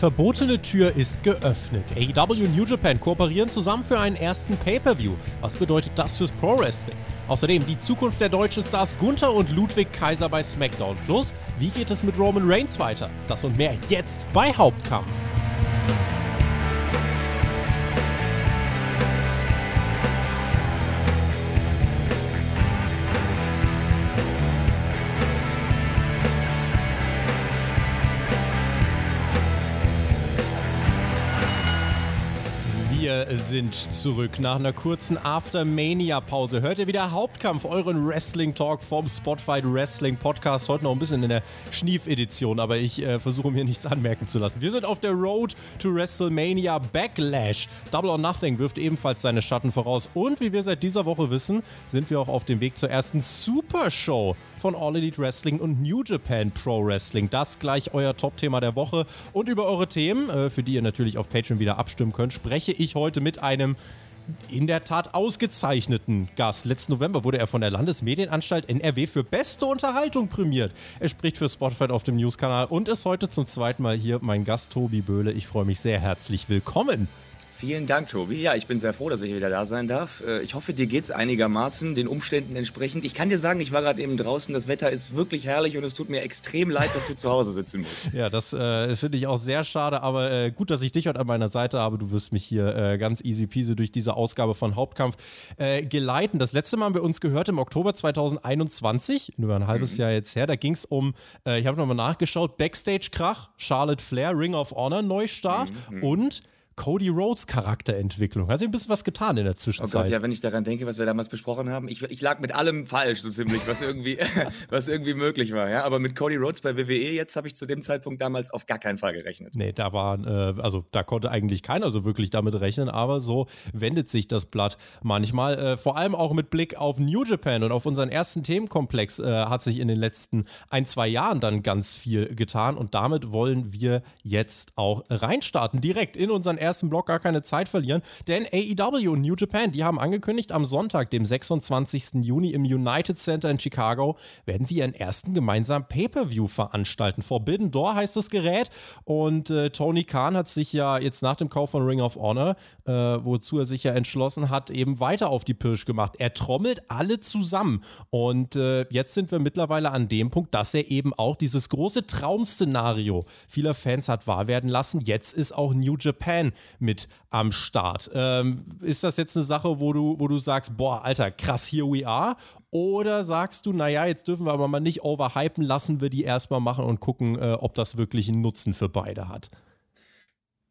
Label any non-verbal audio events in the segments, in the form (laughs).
verbotene Tür ist geöffnet. AEW und New Japan kooperieren zusammen für einen ersten Pay-Per-View. Was bedeutet das fürs Pro Wrestling? Außerdem die Zukunft der deutschen Stars Gunther und Ludwig Kaiser bei SmackDown. Plus, wie geht es mit Roman Reigns weiter? Das und mehr jetzt bei Hauptkampf. Sind zurück nach einer kurzen Aftermania-Pause. Hört ihr wieder Hauptkampf, euren Wrestling-Talk vom Spotify Wrestling Podcast. Heute noch ein bisschen in der Schnief-Edition, aber ich äh, versuche mir nichts anmerken zu lassen. Wir sind auf der Road to WrestleMania Backlash. Double or Nothing wirft ebenfalls seine Schatten voraus. Und wie wir seit dieser Woche wissen, sind wir auch auf dem Weg zur ersten Super Show von All Elite Wrestling und New Japan Pro Wrestling. Das gleich euer Top-Thema der Woche. Und über eure Themen, äh, für die ihr natürlich auf Patreon wieder abstimmen könnt, spreche ich heute mit einem in der Tat ausgezeichneten Gast. Letzten November wurde er von der Landesmedienanstalt NRW für beste Unterhaltung prämiert. Er spricht für Spotify auf dem News-Kanal und ist heute zum zweiten Mal hier mein Gast Tobi Böhle. Ich freue mich sehr herzlich willkommen. Vielen Dank, Tobi. Ja, ich bin sehr froh, dass ich wieder da sein darf. Äh, ich hoffe, dir geht es einigermaßen, den Umständen entsprechend. Ich kann dir sagen, ich war gerade eben draußen, das Wetter ist wirklich herrlich und es tut mir extrem leid, dass du zu Hause sitzen musst. Ja, das äh, finde ich auch sehr schade, aber äh, gut, dass ich dich heute an meiner Seite habe. Du wirst mich hier äh, ganz easy peasy durch diese Ausgabe von Hauptkampf äh, geleiten. Das letzte Mal haben wir uns gehört im Oktober 2021, über ein halbes mhm. Jahr jetzt her. Da ging es um, äh, ich habe nochmal nachgeschaut, Backstage-Krach, Charlotte Flair, Ring of Honor Neustart mhm. und Cody Rhodes Charakterentwicklung. Hat sich ein bisschen was getan in der Zwischenzeit. Oh Gott, ja, wenn ich daran denke, was wir damals besprochen haben. Ich, ich lag mit allem falsch, so ziemlich, was irgendwie, (laughs) was irgendwie möglich war. Ja? Aber mit Cody Rhodes bei WWE jetzt habe ich zu dem Zeitpunkt damals auf gar keinen Fall gerechnet. Nee, da war, äh, also da konnte eigentlich keiner so wirklich damit rechnen, aber so wendet sich das Blatt manchmal. Äh, vor allem auch mit Blick auf New Japan und auf unseren ersten Themenkomplex äh, hat sich in den letzten ein, zwei Jahren dann ganz viel getan und damit wollen wir jetzt auch reinstarten, direkt in unseren ersten ersten Block gar keine Zeit verlieren, denn AEW und New Japan, die haben angekündigt, am Sonntag, dem 26. Juni im United Center in Chicago, werden sie ihren ersten gemeinsamen Pay-Per-View veranstalten. Forbidden Door heißt das Gerät und äh, Tony Khan hat sich ja jetzt nach dem Kauf von Ring of Honor, äh, wozu er sich ja entschlossen hat, eben weiter auf die Pirsch gemacht. Er trommelt alle zusammen und äh, jetzt sind wir mittlerweile an dem Punkt, dass er eben auch dieses große Traum-Szenario vieler Fans hat wahr werden lassen. Jetzt ist auch New Japan mit am Start. Ähm, ist das jetzt eine Sache, wo du, wo du sagst, boah, Alter, krass, here we are? Oder sagst du, naja, jetzt dürfen wir aber mal nicht overhypen, lassen wir die erstmal machen und gucken, äh, ob das wirklich einen Nutzen für beide hat?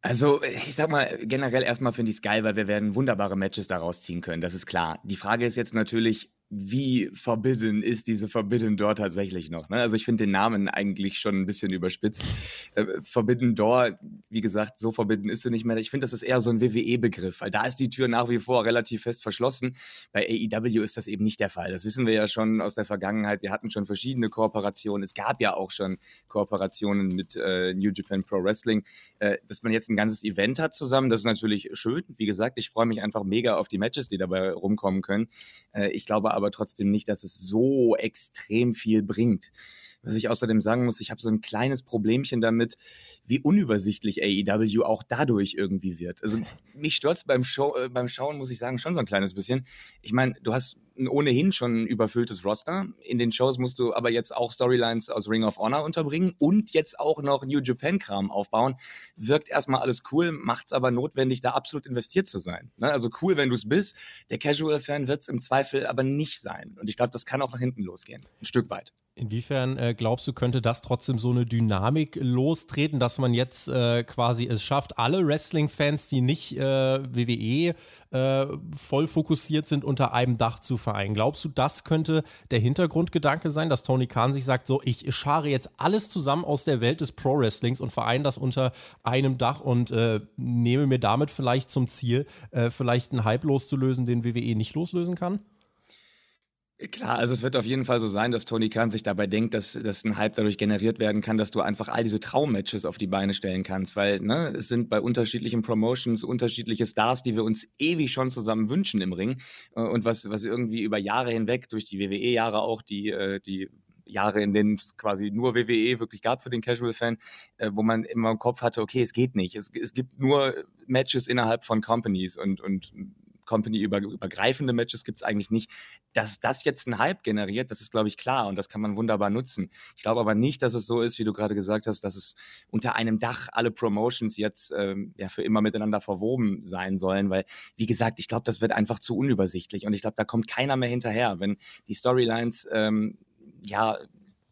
Also, ich sag mal, generell erstmal finde ich es geil, weil wir werden wunderbare Matches daraus ziehen können, das ist klar. Die Frage ist jetzt natürlich, wie forbidden ist diese Forbidden Door tatsächlich noch. Ne? Also ich finde den Namen eigentlich schon ein bisschen überspitzt. Äh, forbidden Door, wie gesagt, so forbidden ist sie nicht mehr. Ich finde, das ist eher so ein WWE-Begriff, weil da ist die Tür nach wie vor relativ fest verschlossen. Bei AEW ist das eben nicht der Fall. Das wissen wir ja schon aus der Vergangenheit. Wir hatten schon verschiedene Kooperationen. Es gab ja auch schon Kooperationen mit äh, New Japan Pro Wrestling. Äh, dass man jetzt ein ganzes Event hat zusammen, das ist natürlich schön. Wie gesagt, ich freue mich einfach mega auf die Matches, die dabei rumkommen können. Äh, ich glaube aber trotzdem nicht, dass es so extrem viel bringt. Was ich außerdem sagen muss, ich habe so ein kleines Problemchen damit, wie unübersichtlich AEW auch dadurch irgendwie wird. Also mich stört beim, äh, beim Schauen, muss ich sagen, schon so ein kleines bisschen. Ich meine, du hast ein ohnehin schon überfülltes Roster. In den Shows musst du aber jetzt auch Storylines aus Ring of Honor unterbringen und jetzt auch noch New Japan-Kram aufbauen. Wirkt erstmal alles cool, macht es aber notwendig, da absolut investiert zu sein. Ne? Also cool, wenn du es bist. Der Casual-Fan wird es im Zweifel aber nicht sein. Und ich glaube, das kann auch nach hinten losgehen. Ein Stück weit. Inwiefern äh, glaubst du, könnte das trotzdem so eine Dynamik lostreten, dass man jetzt äh, quasi es schafft, alle Wrestling-Fans, die nicht äh, WWE äh, voll fokussiert sind, unter einem Dach zu vereinen? Glaubst du, das könnte der Hintergrundgedanke sein, dass Tony Khan sich sagt, so, ich schare jetzt alles zusammen aus der Welt des Pro-Wrestlings und vereine das unter einem Dach und äh, nehme mir damit vielleicht zum Ziel, äh, vielleicht einen Hype loszulösen, den WWE nicht loslösen kann? Klar, also es wird auf jeden Fall so sein, dass Tony Khan sich dabei denkt, dass, dass ein Hype dadurch generiert werden kann, dass du einfach all diese Traummatches auf die Beine stellen kannst, weil ne, es sind bei unterschiedlichen Promotions unterschiedliche Stars, die wir uns ewig schon zusammen wünschen im Ring äh, und was, was irgendwie über Jahre hinweg, durch die WWE-Jahre auch, die, äh, die Jahre, in denen es quasi nur WWE wirklich gab für den Casual-Fan, äh, wo man immer im Kopf hatte, okay, es geht nicht. Es, es gibt nur Matches innerhalb von Companies und, und Company-übergreifende Matches gibt es eigentlich nicht. Dass das jetzt einen Hype generiert, das ist, glaube ich, klar und das kann man wunderbar nutzen. Ich glaube aber nicht, dass es so ist, wie du gerade gesagt hast, dass es unter einem Dach alle Promotions jetzt ähm, ja für immer miteinander verwoben sein sollen, weil, wie gesagt, ich glaube, das wird einfach zu unübersichtlich und ich glaube, da kommt keiner mehr hinterher, wenn die Storylines ähm, ja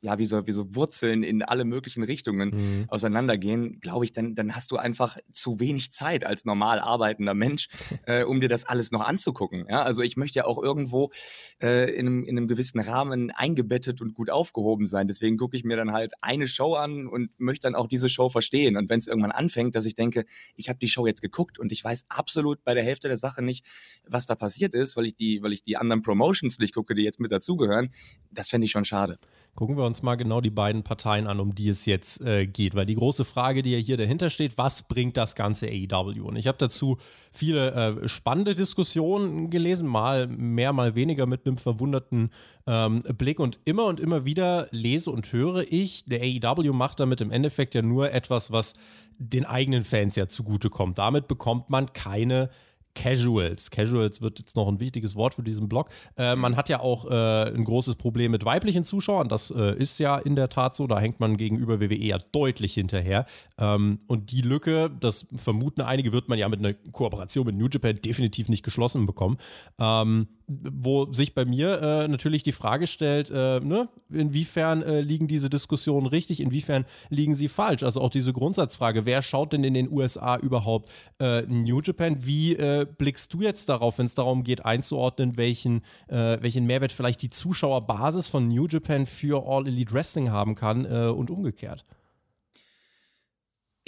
ja, wie so, wie so Wurzeln in alle möglichen Richtungen mhm. auseinandergehen, glaube ich, dann, dann hast du einfach zu wenig Zeit als normal arbeitender Mensch, (laughs) äh, um dir das alles noch anzugucken. Ja? Also ich möchte ja auch irgendwo äh, in, einem, in einem gewissen Rahmen eingebettet und gut aufgehoben sein. Deswegen gucke ich mir dann halt eine Show an und möchte dann auch diese Show verstehen. Und wenn es irgendwann anfängt, dass ich denke, ich habe die Show jetzt geguckt und ich weiß absolut bei der Hälfte der Sache nicht, was da passiert ist, weil ich die, weil ich die anderen Promotions nicht gucke, die jetzt mit dazugehören, das fände ich schon schade. Gucken wir uns mal genau die beiden Parteien an, um die es jetzt äh, geht. Weil die große Frage, die ja hier dahinter steht, was bringt das ganze AEW? Und ich habe dazu viele äh, spannende Diskussionen gelesen, mal mehr, mal weniger mit einem verwunderten ähm, Blick. Und immer und immer wieder lese und höre ich, der AEW macht damit im Endeffekt ja nur etwas, was den eigenen Fans ja zugutekommt. Damit bekommt man keine Casuals. Casuals wird jetzt noch ein wichtiges Wort für diesen Blog. Äh, man hat ja auch äh, ein großes Problem mit weiblichen Zuschauern. Das äh, ist ja in der Tat so. Da hängt man gegenüber WWE ja deutlich hinterher. Ähm, und die Lücke, das vermuten einige, wird man ja mit einer Kooperation mit New Japan definitiv nicht geschlossen bekommen. Ähm, wo sich bei mir äh, natürlich die Frage stellt, äh, ne, inwiefern äh, liegen diese Diskussionen richtig, inwiefern liegen sie falsch? Also auch diese Grundsatzfrage, wer schaut denn in den USA überhaupt äh, New Japan? Wie äh, blickst du jetzt darauf, wenn es darum geht, einzuordnen, welchen, äh, welchen Mehrwert vielleicht die Zuschauerbasis von New Japan für All Elite Wrestling haben kann und umgekehrt?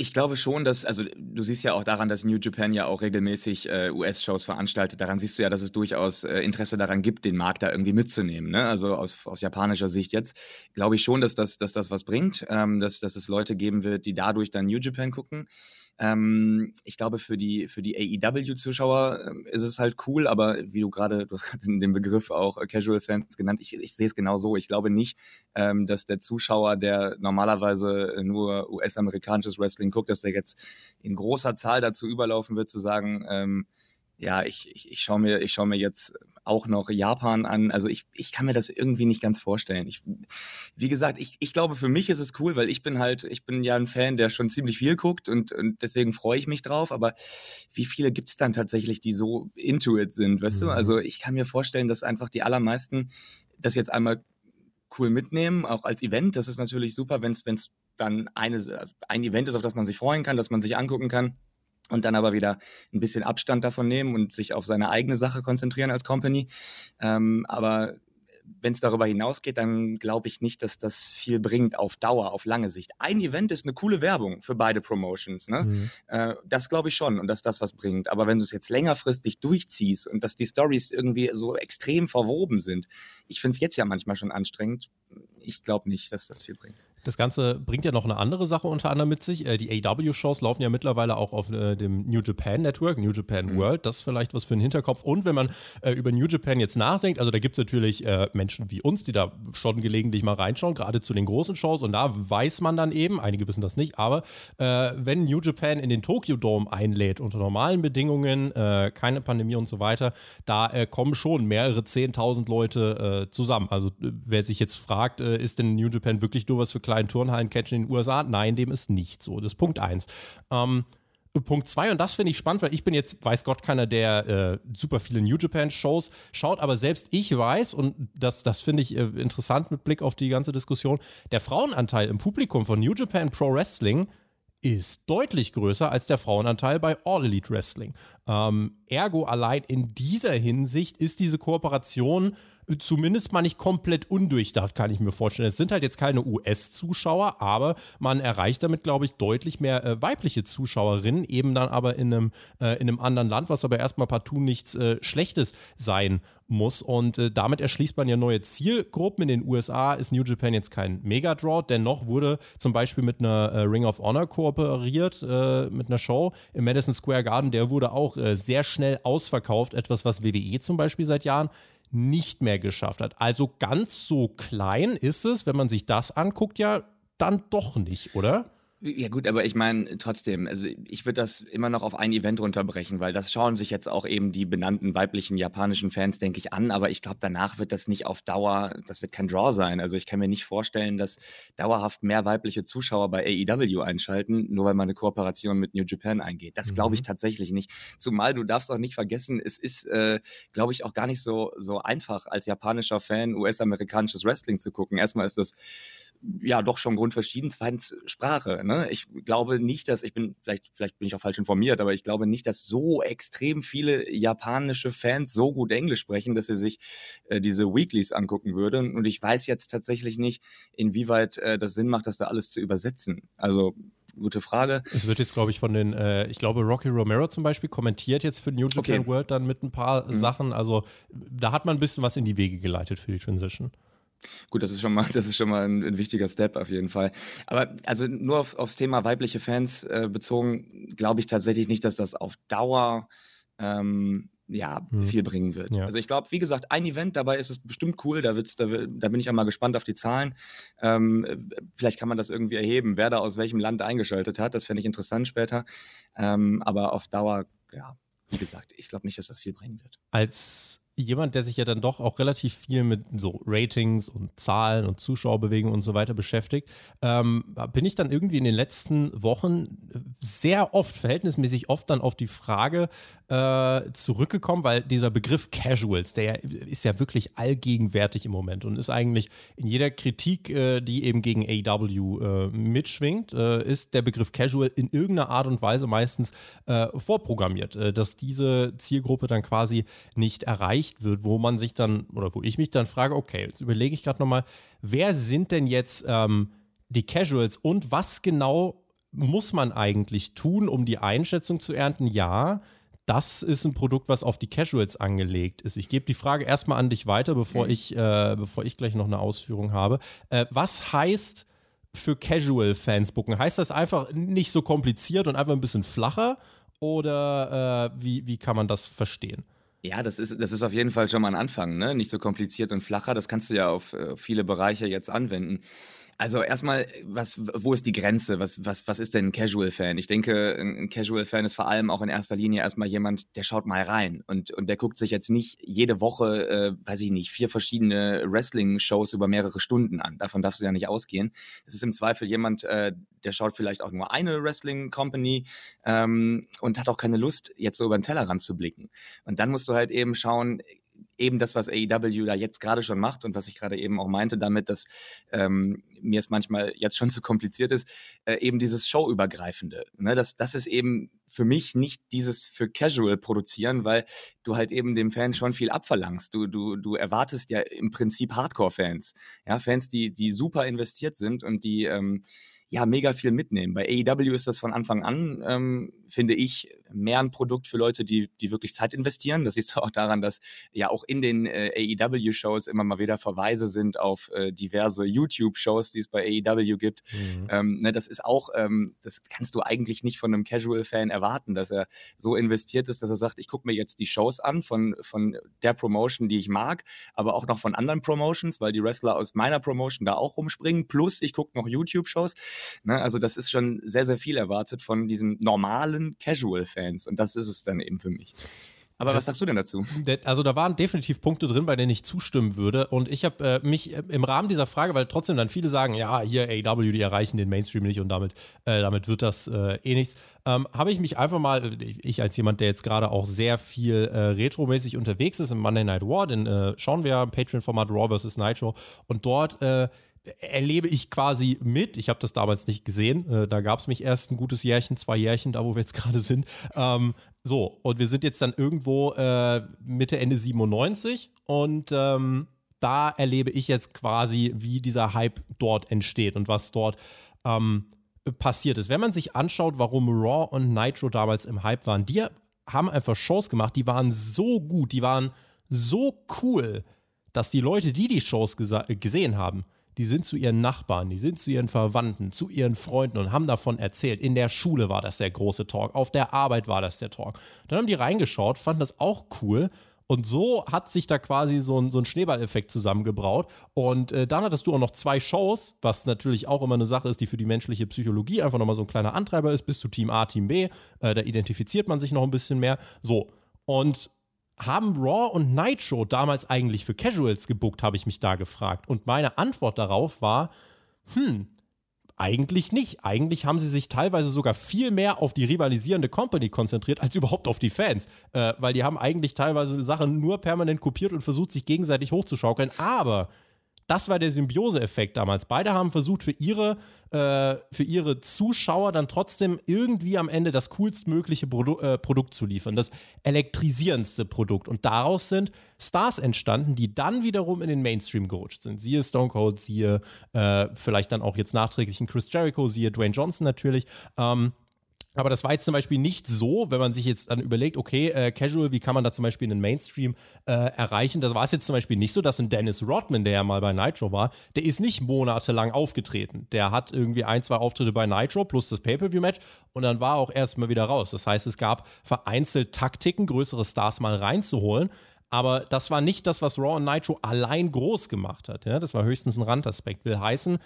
Ich glaube schon, dass, also du siehst ja auch daran, dass New Japan ja auch regelmäßig äh, US-Shows veranstaltet. Daran siehst du ja, dass es durchaus äh, Interesse daran gibt, den Markt da irgendwie mitzunehmen. Ne? Also aus, aus japanischer Sicht jetzt glaube ich schon, dass das, dass das was bringt, ähm, dass, dass es Leute geben wird, die dadurch dann New Japan gucken. Ähm, ich glaube, für die, für die AEW-Zuschauer äh, ist es halt cool, aber wie du gerade, du hast gerade den Begriff auch äh, Casual Fans genannt, ich, ich sehe es genau so. Ich glaube nicht, ähm, dass der Zuschauer, der normalerweise nur US-amerikanisches Wrestling guckt, dass der jetzt in großer Zahl dazu überlaufen wird, zu sagen, ähm, ja, ich, ich, ich schaue mir, ich schau mir jetzt auch noch Japan an. Also ich, ich kann mir das irgendwie nicht ganz vorstellen. Ich, wie gesagt, ich, ich glaube, für mich ist es cool, weil ich bin halt, ich bin ja ein Fan, der schon ziemlich viel guckt und, und deswegen freue ich mich drauf. Aber wie viele gibt es dann tatsächlich, die so into it sind, weißt mhm. du? Also ich kann mir vorstellen, dass einfach die allermeisten das jetzt einmal cool mitnehmen, auch als Event. Das ist natürlich super, wenn es dann eine, ein Event ist, auf das man sich freuen kann, das man sich angucken kann und dann aber wieder ein bisschen Abstand davon nehmen und sich auf seine eigene Sache konzentrieren als Company. Ähm, aber wenn es darüber hinausgeht, dann glaube ich nicht, dass das viel bringt auf Dauer, auf lange Sicht. Ein Event ist eine coole Werbung für beide Promotions. Ne? Mhm. Äh, das glaube ich schon und dass das was bringt. Aber wenn du es jetzt längerfristig durchziehst und dass die Stories irgendwie so extrem verwoben sind, ich finde es jetzt ja manchmal schon anstrengend. Ich glaube nicht, dass das viel bringt. Das Ganze bringt ja noch eine andere Sache unter anderem mit sich. Äh, die AW-Shows laufen ja mittlerweile auch auf äh, dem New Japan Network, New Japan mhm. World. Das ist vielleicht was für den Hinterkopf. Und wenn man äh, über New Japan jetzt nachdenkt, also da gibt es natürlich äh, Menschen wie uns, die da schon gelegentlich mal reinschauen, gerade zu den großen Shows. Und da weiß man dann eben, einige wissen das nicht, aber äh, wenn New Japan in den Tokyo Dome einlädt, unter normalen Bedingungen, äh, keine Pandemie und so weiter, da kommen schon mehrere 10.000 Leute zusammen. Also wer sich jetzt fragt, ist denn New Japan wirklich nur was für kleinen Turnhallen-Catch in den USA? Nein, dem ist nicht so. Das ist Punkt eins. Ähm, Punkt zwei, und das finde ich spannend, weil ich bin jetzt, weiß Gott, keiner, der äh, super viele New Japan-Shows schaut, aber selbst ich weiß, und das, das finde ich äh, interessant mit Blick auf die ganze Diskussion, der Frauenanteil im Publikum von New Japan Pro Wrestling ist deutlich größer als der Frauenanteil bei All Elite Wrestling. Ähm, ergo allein in dieser Hinsicht ist diese Kooperation zumindest mal nicht komplett undurchdacht, kann ich mir vorstellen. Es sind halt jetzt keine US-Zuschauer, aber man erreicht damit, glaube ich, deutlich mehr äh, weibliche Zuschauerinnen, eben dann aber in einem, äh, in einem anderen Land, was aber erstmal partout nichts äh, Schlechtes sein muss. Und äh, damit erschließt man ja neue Zielgruppen. In den USA ist New Japan jetzt kein Mega-Draw. Dennoch wurde zum Beispiel mit einer äh, Ring of Honor kooperiert, äh, mit einer Show im Madison Square Garden. Der wurde auch sehr schnell ausverkauft. Etwas, was WWE zum Beispiel seit Jahren nicht mehr geschafft hat. Also ganz so klein ist es, wenn man sich das anguckt, ja dann doch nicht, oder? Ja gut, aber ich meine trotzdem, also ich würde das immer noch auf ein Event runterbrechen, weil das schauen sich jetzt auch eben die benannten weiblichen japanischen Fans, denke ich, an. Aber ich glaube, danach wird das nicht auf Dauer, das wird kein Draw sein. Also ich kann mir nicht vorstellen, dass dauerhaft mehr weibliche Zuschauer bei AEW einschalten, nur weil man eine Kooperation mit New Japan eingeht. Das glaube ich mhm. tatsächlich nicht. Zumal du darfst auch nicht vergessen, es ist, äh, glaube ich, auch gar nicht so, so einfach als japanischer Fan US-amerikanisches Wrestling zu gucken. Erstmal ist das ja doch schon grundverschieden. Zweitens Sprache. Ne? Ich glaube nicht, dass ich bin vielleicht vielleicht bin ich auch falsch informiert, aber ich glaube nicht, dass so extrem viele japanische Fans so gut Englisch sprechen, dass sie sich äh, diese Weeklies angucken würden. Und ich weiß jetzt tatsächlich nicht, inwieweit äh, das Sinn macht, das da alles zu übersetzen. Also gute Frage. Es wird jetzt, glaube ich, von den, äh, ich glaube, Rocky Romero zum Beispiel kommentiert jetzt für New Japan okay. World dann mit ein paar mhm. Sachen. Also da hat man ein bisschen was in die Wege geleitet für die Transition. Gut, das ist schon mal, das ist schon mal ein, ein wichtiger Step auf jeden Fall. Aber also nur auf, aufs Thema weibliche Fans äh, bezogen, glaube ich tatsächlich nicht, dass das auf Dauer ähm, ja, hm. viel bringen wird. Ja. Also ich glaube, wie gesagt, ein Event, dabei ist es bestimmt cool, da, wird's, da, da bin ich auch mal gespannt auf die Zahlen. Ähm, vielleicht kann man das irgendwie erheben, wer da aus welchem Land eingeschaltet hat, das fände ich interessant später. Ähm, aber auf Dauer, ja, wie gesagt, ich glaube nicht, dass das viel bringen wird. Als jemand, der sich ja dann doch auch relativ viel mit so Ratings und Zahlen und Zuschauerbewegungen und so weiter beschäftigt, ähm, bin ich dann irgendwie in den letzten Wochen sehr oft, verhältnismäßig oft dann auf die Frage äh, zurückgekommen, weil dieser Begriff Casuals, der ist ja wirklich allgegenwärtig im Moment und ist eigentlich in jeder Kritik, äh, die eben gegen AW äh, mitschwingt, äh, ist der Begriff Casual in irgendeiner Art und Weise meistens äh, vorprogrammiert, äh, dass diese Zielgruppe dann quasi nicht erreicht erreicht wird, wo man sich dann, oder wo ich mich dann frage, okay, jetzt überlege ich gerade nochmal, wer sind denn jetzt ähm, die Casuals und was genau muss man eigentlich tun, um die Einschätzung zu ernten? Ja, das ist ein Produkt, was auf die Casuals angelegt ist. Ich gebe die Frage erstmal an dich weiter, bevor, mhm. ich, äh, bevor ich gleich noch eine Ausführung habe. Äh, was heißt für Casual-Fans booken? Heißt das einfach nicht so kompliziert und einfach ein bisschen flacher? Oder äh, wie, wie kann man das verstehen? Ja, das ist das ist auf jeden Fall schon mal ein Anfang, ne? Nicht so kompliziert und flacher. Das kannst du ja auf, äh, viele Bereiche jetzt anwenden. Also erstmal, was, wo ist die Grenze? Was, was, was ist denn ein Casual-Fan? Ich denke, ein, Casual-Fan ist vor allem auch in erster Linie erstmal jemand, der schaut mal rein und, und der guckt sich jetzt nicht jede Woche, äh, weiß ich nicht, vier verschiedene Wrestling-Shows über mehrere Stunden an. Davon darfst du ja nicht ausgehen. Es ist im Zweifel jemand, äh, der schaut vielleicht auch nur eine Wrestling-Company ähm, und hat auch keine Lust, jetzt so über den Tellerrand zu blicken. Und dann musst du halt eben schauen, eben das, was AEW da jetzt gerade schon macht und was ich gerade eben auch meinte damit, dass ähm, mir es manchmal jetzt schon (laughs) zu kompliziert ist, äh, eben dieses Showübergreifende. Ne? Das, das ist eben für mich nicht dieses für Casual produzieren, weil du halt eben dem Fan schon viel abverlangst. Du, du, du erwartest ja im Prinzip Hardcore-Fans. Ja, Fans, die, die super investiert sind und die ähm, ja mega viel mitnehmen. Bei AEW ist das von Anfang an, ähm, finde ich, mehr ein Produkt für Leute, die, die wirklich Zeit investieren. Das siehst du (laughs) auch daran, dass ja auch in den äh, AEW-Shows immer mal wieder Verweise sind auf äh, diverse YouTube-Shows, die es bei AEW gibt. Mhm. Ähm, ne, das ist auch, ähm, das kannst du eigentlich nicht von einem Casual-Fan erwarten, dass er so investiert ist, dass er sagt, ich gucke mir jetzt die Shows an von, von der Promotion, die ich mag, aber auch noch von anderen Promotions, weil die Wrestler aus meiner Promotion da auch rumspringen. Plus, ich gucke noch YouTube-Shows. Ne? Also das ist schon sehr, sehr viel erwartet von diesen normalen Casual-Fans und das ist es dann eben für mich. Aber was sagst du denn dazu? Also da waren definitiv Punkte drin, bei denen ich zustimmen würde. Und ich habe äh, mich äh, im Rahmen dieser Frage, weil trotzdem dann viele sagen, ja, hier AW, die erreichen den Mainstream nicht und damit, äh, damit wird das äh, eh nichts, ähm, habe ich mich einfach mal, ich als jemand, der jetzt gerade auch sehr viel äh, retromäßig unterwegs ist im Monday Night War, den äh, schauen wir im Patreon-Format Raw vs. Nitro und dort erlebe ich quasi mit. Ich habe das damals nicht gesehen. Äh, da gab es mich erst ein gutes Jährchen, zwei Jährchen, da wo wir jetzt (laughs) gerade sind. Ähm, so, und wir sind jetzt dann irgendwo äh, Mitte, Ende 97 und ähm, da erlebe ich jetzt quasi, wie dieser Hype dort entsteht und was dort ähm, passiert ist. Wenn man sich anschaut, warum Raw und Nitro damals im Hype waren, die haben einfach Shows gemacht, die waren so gut, die waren so cool, dass die Leute, die die Shows gesehen haben, die sind zu ihren Nachbarn, die sind zu ihren Verwandten, zu ihren Freunden und haben davon erzählt. In der Schule war das der große Talk, auf der Arbeit war das der Talk. Dann haben die reingeschaut, fanden das auch cool Und so hat sich da quasi so ein, so ein Schneeballeffekt zusammengebraut. Und äh, dann hattest du auch noch zwei Shows, was natürlich auch immer eine Sache ist, die für die menschliche Psychologie einfach nochmal so ein kleiner Antreiber ist, bis zu Team A, Team B. Äh, da identifiziert man sich noch ein bisschen mehr. So. Und haben Raw und Nitro damals eigentlich für Casuals gebuckt, habe ich mich da gefragt. Und meine Antwort darauf war, hm, eigentlich nicht. Eigentlich haben sie sich teilweise sogar viel mehr auf die rivalisierende Company konzentriert, als überhaupt auf die Fans. Äh, weil die haben eigentlich teilweise Sachen nur permanent kopiert und versucht, sich gegenseitig hochzuschaukeln. Aber das war der Symbiose-Effekt damals. Beide haben versucht, für ihre, äh, für ihre Zuschauer dann trotzdem irgendwie am Ende das coolstmögliche Produ äh, Produkt zu liefern, das elektrisierendste Produkt. Und daraus sind Stars entstanden, die dann wiederum in den Mainstream gerutscht sind. Siehe Stone Cold, siehe äh, vielleicht dann auch jetzt nachträglich ein Chris Jericho, siehe Dwayne Johnson natürlich. Ähm, aber das war jetzt zum Beispiel nicht so, wenn man sich jetzt dann überlegt, okay, äh, Casual, wie kann man da zum Beispiel einen Mainstream äh, erreichen? Das war es jetzt zum Beispiel nicht so, dass ein Dennis Rodman, der ja mal bei Nitro war, der ist nicht monatelang aufgetreten. Der hat irgendwie ein, zwei Auftritte bei Nitro plus das Pay-Per-View-Match und dann war er auch erstmal wieder raus. Das heißt, es gab vereinzelt Taktiken, größere Stars mal reinzuholen. Aber das war nicht das, was Raw und Nitro allein groß gemacht hat. Ja? Das war höchstens ein Randaspekt. Will heißen,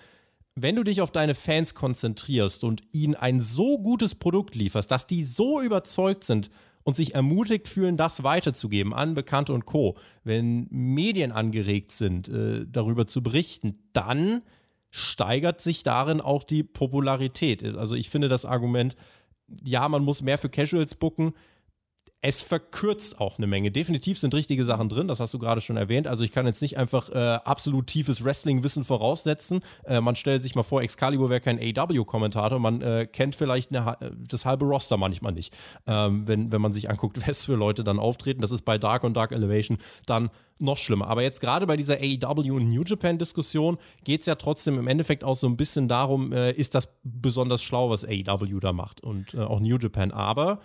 wenn du dich auf deine Fans konzentrierst und ihnen ein so gutes Produkt lieferst, dass die so überzeugt sind und sich ermutigt fühlen, das weiterzugeben an Bekannte und Co., wenn Medien angeregt sind, äh, darüber zu berichten, dann steigert sich darin auch die Popularität. Also ich finde das Argument, ja, man muss mehr für Casuals bucken, es verkürzt auch eine Menge. Definitiv sind richtige Sachen drin, das hast du gerade schon erwähnt. Also ich kann jetzt nicht einfach äh, absolut tiefes Wrestling-Wissen voraussetzen. Äh, man stellt sich mal vor, Excalibur wäre kein AW-Kommentator. Man äh, kennt vielleicht eine, das halbe Roster manchmal nicht. Ähm, wenn, wenn man sich anguckt, (laughs) was für Leute dann auftreten. Das ist bei Dark und Dark Elevation dann noch schlimmer. Aber jetzt gerade bei dieser AEW und New Japan-Diskussion geht es ja trotzdem im Endeffekt auch so ein bisschen darum, äh, ist das besonders schlau, was AEW da macht und äh, auch New Japan. Aber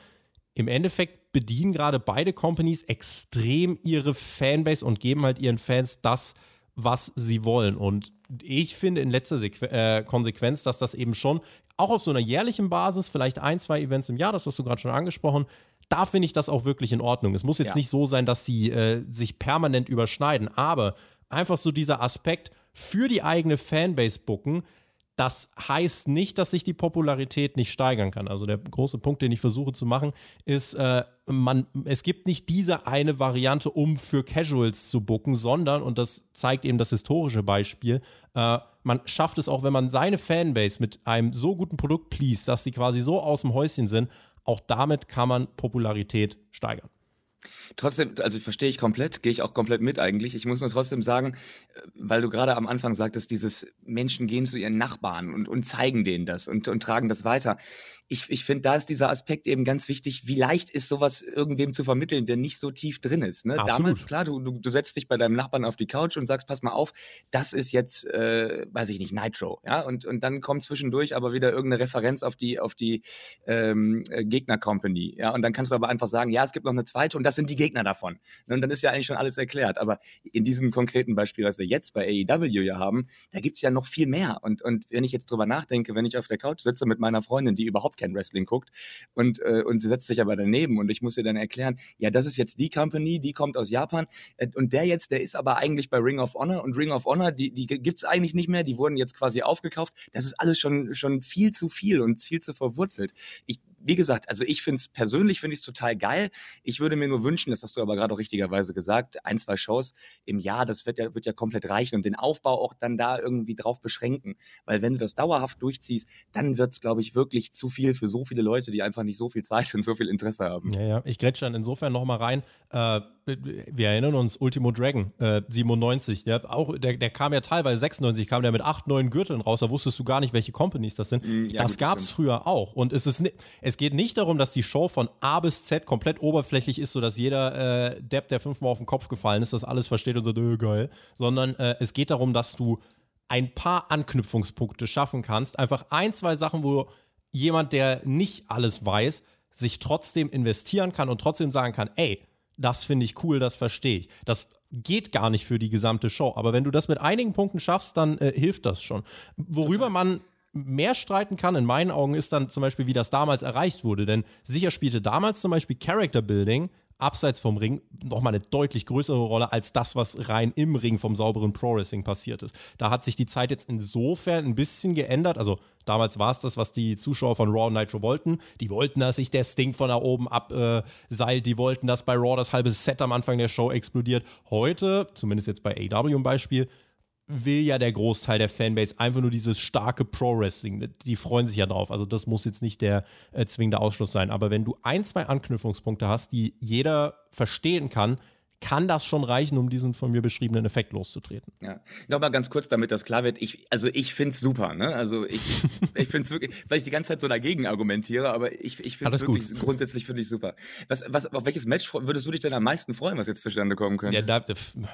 im Endeffekt bedienen gerade beide Companies extrem ihre Fanbase und geben halt ihren Fans das, was sie wollen. Und ich finde in letzter Sequ äh, Konsequenz, dass das eben schon auch auf so einer jährlichen Basis, vielleicht ein, zwei Events im Jahr, das hast du gerade schon angesprochen, da finde ich das auch wirklich in Ordnung. Es muss jetzt ja. nicht so sein, dass sie äh, sich permanent überschneiden, aber einfach so dieser Aspekt für die eigene Fanbase bucken, das heißt nicht, dass sich die Popularität nicht steigern kann. Also der große Punkt, den ich versuche zu machen, ist, äh, man, es gibt nicht diese eine Variante, um für Casuals zu booken, sondern, und das zeigt eben das historische Beispiel, äh, man schafft es auch, wenn man seine Fanbase mit einem so guten Produkt please, dass sie quasi so aus dem Häuschen sind, auch damit kann man Popularität steigern. Trotzdem, also verstehe ich komplett, gehe ich auch komplett mit eigentlich. Ich muss nur trotzdem sagen, äh, weil du gerade am Anfang sagtest, dieses Menschen gehen zu ihren Nachbarn und, und zeigen denen das und, und tragen das weiter ich, ich finde, da ist dieser Aspekt eben ganz wichtig, wie leicht ist sowas irgendwem zu vermitteln, der nicht so tief drin ist. Ne? Damals, klar, du, du, du setzt dich bei deinem Nachbarn auf die Couch und sagst, pass mal auf, das ist jetzt, äh, weiß ich nicht, Nitro. Ja? Und, und dann kommt zwischendurch aber wieder irgendeine Referenz auf die, auf die ähm, äh, Gegner-Company. Ja? Und dann kannst du aber einfach sagen, ja, es gibt noch eine zweite und das sind die Gegner davon. Ne? Und dann ist ja eigentlich schon alles erklärt. Aber in diesem konkreten Beispiel, was wir jetzt bei AEW ja haben, da gibt's ja noch viel mehr. Und, und wenn ich jetzt drüber nachdenke, wenn ich auf der Couch sitze mit meiner Freundin, die überhaupt kein Wrestling guckt und, äh, und sie setzt sich aber daneben und ich muss ihr dann erklären, ja, das ist jetzt die Company, die kommt aus Japan äh, und der jetzt, der ist aber eigentlich bei Ring of Honor und Ring of Honor, die, die gibt es eigentlich nicht mehr, die wurden jetzt quasi aufgekauft. Das ist alles schon, schon viel zu viel und viel zu verwurzelt. Ich wie gesagt, also ich finde es persönlich finde ich es total geil. Ich würde mir nur wünschen, das hast du aber gerade auch richtigerweise gesagt, ein, zwei Shows im Jahr, das wird ja, wird ja komplett reichen und den Aufbau auch dann da irgendwie drauf beschränken. Weil wenn du das dauerhaft durchziehst, dann wird es, glaube ich, wirklich zu viel für so viele Leute, die einfach nicht so viel Zeit und so viel Interesse haben. Ja, ja. Ich grätsche dann insofern nochmal rein. Äh, wir erinnern uns, Ultimo Dragon, äh, 97, der, auch, der, der kam ja teilweise 96, kam der mit acht, neun Gürteln raus, da wusstest du gar nicht, welche Companies das sind. Mm, ja, das gab es früher auch. Und es, ist, es geht nicht darum, dass die Show von A bis Z komplett oberflächlich ist, sodass jeder äh, Depp, der fünfmal auf den Kopf gefallen ist, das alles versteht und so, äh, geil. Sondern äh, es geht darum, dass du ein paar Anknüpfungspunkte schaffen kannst. Einfach ein, zwei Sachen, wo jemand, der nicht alles weiß, sich trotzdem investieren kann und trotzdem sagen kann, ey, das finde ich cool, das verstehe ich. Das geht gar nicht für die gesamte Show. Aber wenn du das mit einigen Punkten schaffst, dann äh, hilft das schon. Worüber man mehr streiten kann, in meinen Augen, ist dann zum Beispiel, wie das damals erreicht wurde. Denn sicher spielte damals zum Beispiel Character Building abseits vom Ring nochmal eine deutlich größere Rolle als das, was rein im Ring vom sauberen Pro Wrestling passiert ist. Da hat sich die Zeit jetzt insofern ein bisschen geändert. Also damals war es das, was die Zuschauer von Raw und Nitro wollten. Die wollten, dass sich der Sting von da oben abseilt. Die wollten, dass bei Raw das halbe Set am Anfang der Show explodiert. Heute, zumindest jetzt bei AW im Beispiel, will ja der Großteil der Fanbase einfach nur dieses starke Pro-Wrestling. Die freuen sich ja drauf. Also das muss jetzt nicht der äh, zwingende Ausschluss sein. Aber wenn du ein, zwei Anknüpfungspunkte hast, die jeder verstehen kann, kann das schon reichen, um diesen von mir beschriebenen Effekt loszutreten. Ja, nochmal ganz kurz, damit das klar wird. Ich, also ich finde es super, ne? Also ich, (laughs) ich finde es wirklich, weil ich die ganze Zeit so dagegen argumentiere, aber ich, ich finde es wirklich gut. grundsätzlich finde ich super. Was, was, auf welches Match würdest du dich denn am meisten freuen, was jetzt zustande kommen könnte? Ja, da,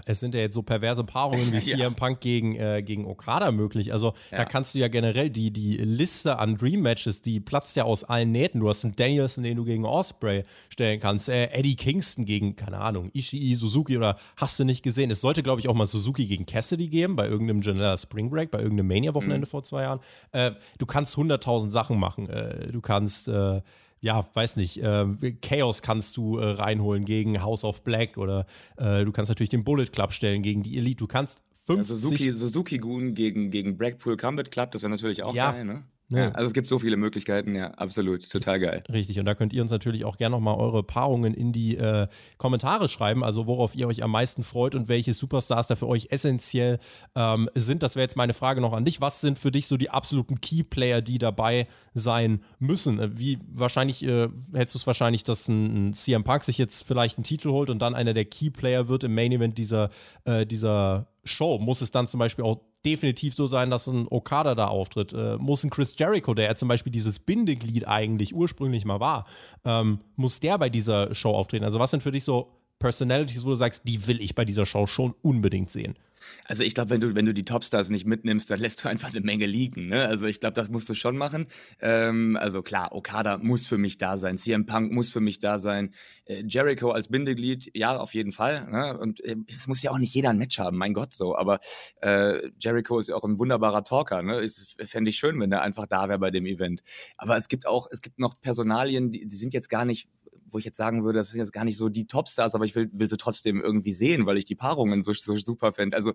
es sind ja jetzt so perverse Paarungen wie (laughs) ja. CM Punk gegen, äh, gegen Okada möglich. Also ja. da kannst du ja generell die, die Liste an Dream Matches, die platzt ja aus allen Nähten. Du hast einen Danielson, den du gegen Osprey stellen kannst, äh, Eddie Kingston gegen, keine Ahnung, Ishii, Suzuki oder hast du nicht gesehen? Es sollte, glaube ich, auch mal Suzuki gegen Cassidy geben, bei irgendeinem Janela Spring Break, bei irgendeinem Mania-Wochenende mhm. vor zwei Jahren. Äh, du kannst 100.000 Sachen machen. Äh, du kannst. Äh, ja, weiß nicht, äh, Chaos kannst du äh, reinholen gegen House of Black oder äh, du kannst natürlich den Bullet Club stellen gegen die Elite. Du kannst 50 ja, Suzuki, Suzuki Gun gegen, gegen Blackpool Combat Club, das wäre natürlich auch ja, geil, ne? Ja, also es gibt so viele Möglichkeiten, ja, absolut, total geil. Richtig, und da könnt ihr uns natürlich auch gerne nochmal eure Paarungen in die äh, Kommentare schreiben, also worauf ihr euch am meisten freut und welche Superstars da für euch essentiell ähm, sind. Das wäre jetzt meine Frage noch an dich. Was sind für dich so die absoluten Keyplayer, die dabei sein müssen? Äh, wie wahrscheinlich äh, hättest du es wahrscheinlich, dass ein, ein, CM Punk sich jetzt vielleicht einen Titel holt und dann einer der Keyplayer wird im Main Event dieser, äh, dieser Show? Muss es dann zum Beispiel auch definitiv so sein, dass ein Okada da auftritt. Äh, muss ein Chris Jericho, der ja zum Beispiel dieses Bindeglied eigentlich ursprünglich mal war, ähm, muss der bei dieser Show auftreten? Also was sind für dich so Personalities, wo du sagst, die will ich bei dieser Show schon unbedingt sehen? Also ich glaube, wenn du, wenn du die Topstars nicht mitnimmst, dann lässt du einfach eine Menge liegen. Ne? Also ich glaube, das musst du schon machen. Ähm, also klar, Okada muss für mich da sein, CM Punk muss für mich da sein, äh, Jericho als Bindeglied, ja, auf jeden Fall. Ne? Und äh, es muss ja auch nicht jeder ein Match haben, mein Gott so. Aber äh, Jericho ist ja auch ein wunderbarer Talker. Ne? Fände ich schön, wenn er einfach da wäre bei dem Event. Aber es gibt auch, es gibt noch Personalien, die, die sind jetzt gar nicht wo ich jetzt sagen würde, das sind jetzt gar nicht so die Topstars, aber ich will, will sie trotzdem irgendwie sehen, weil ich die Paarungen so, so super fände. Also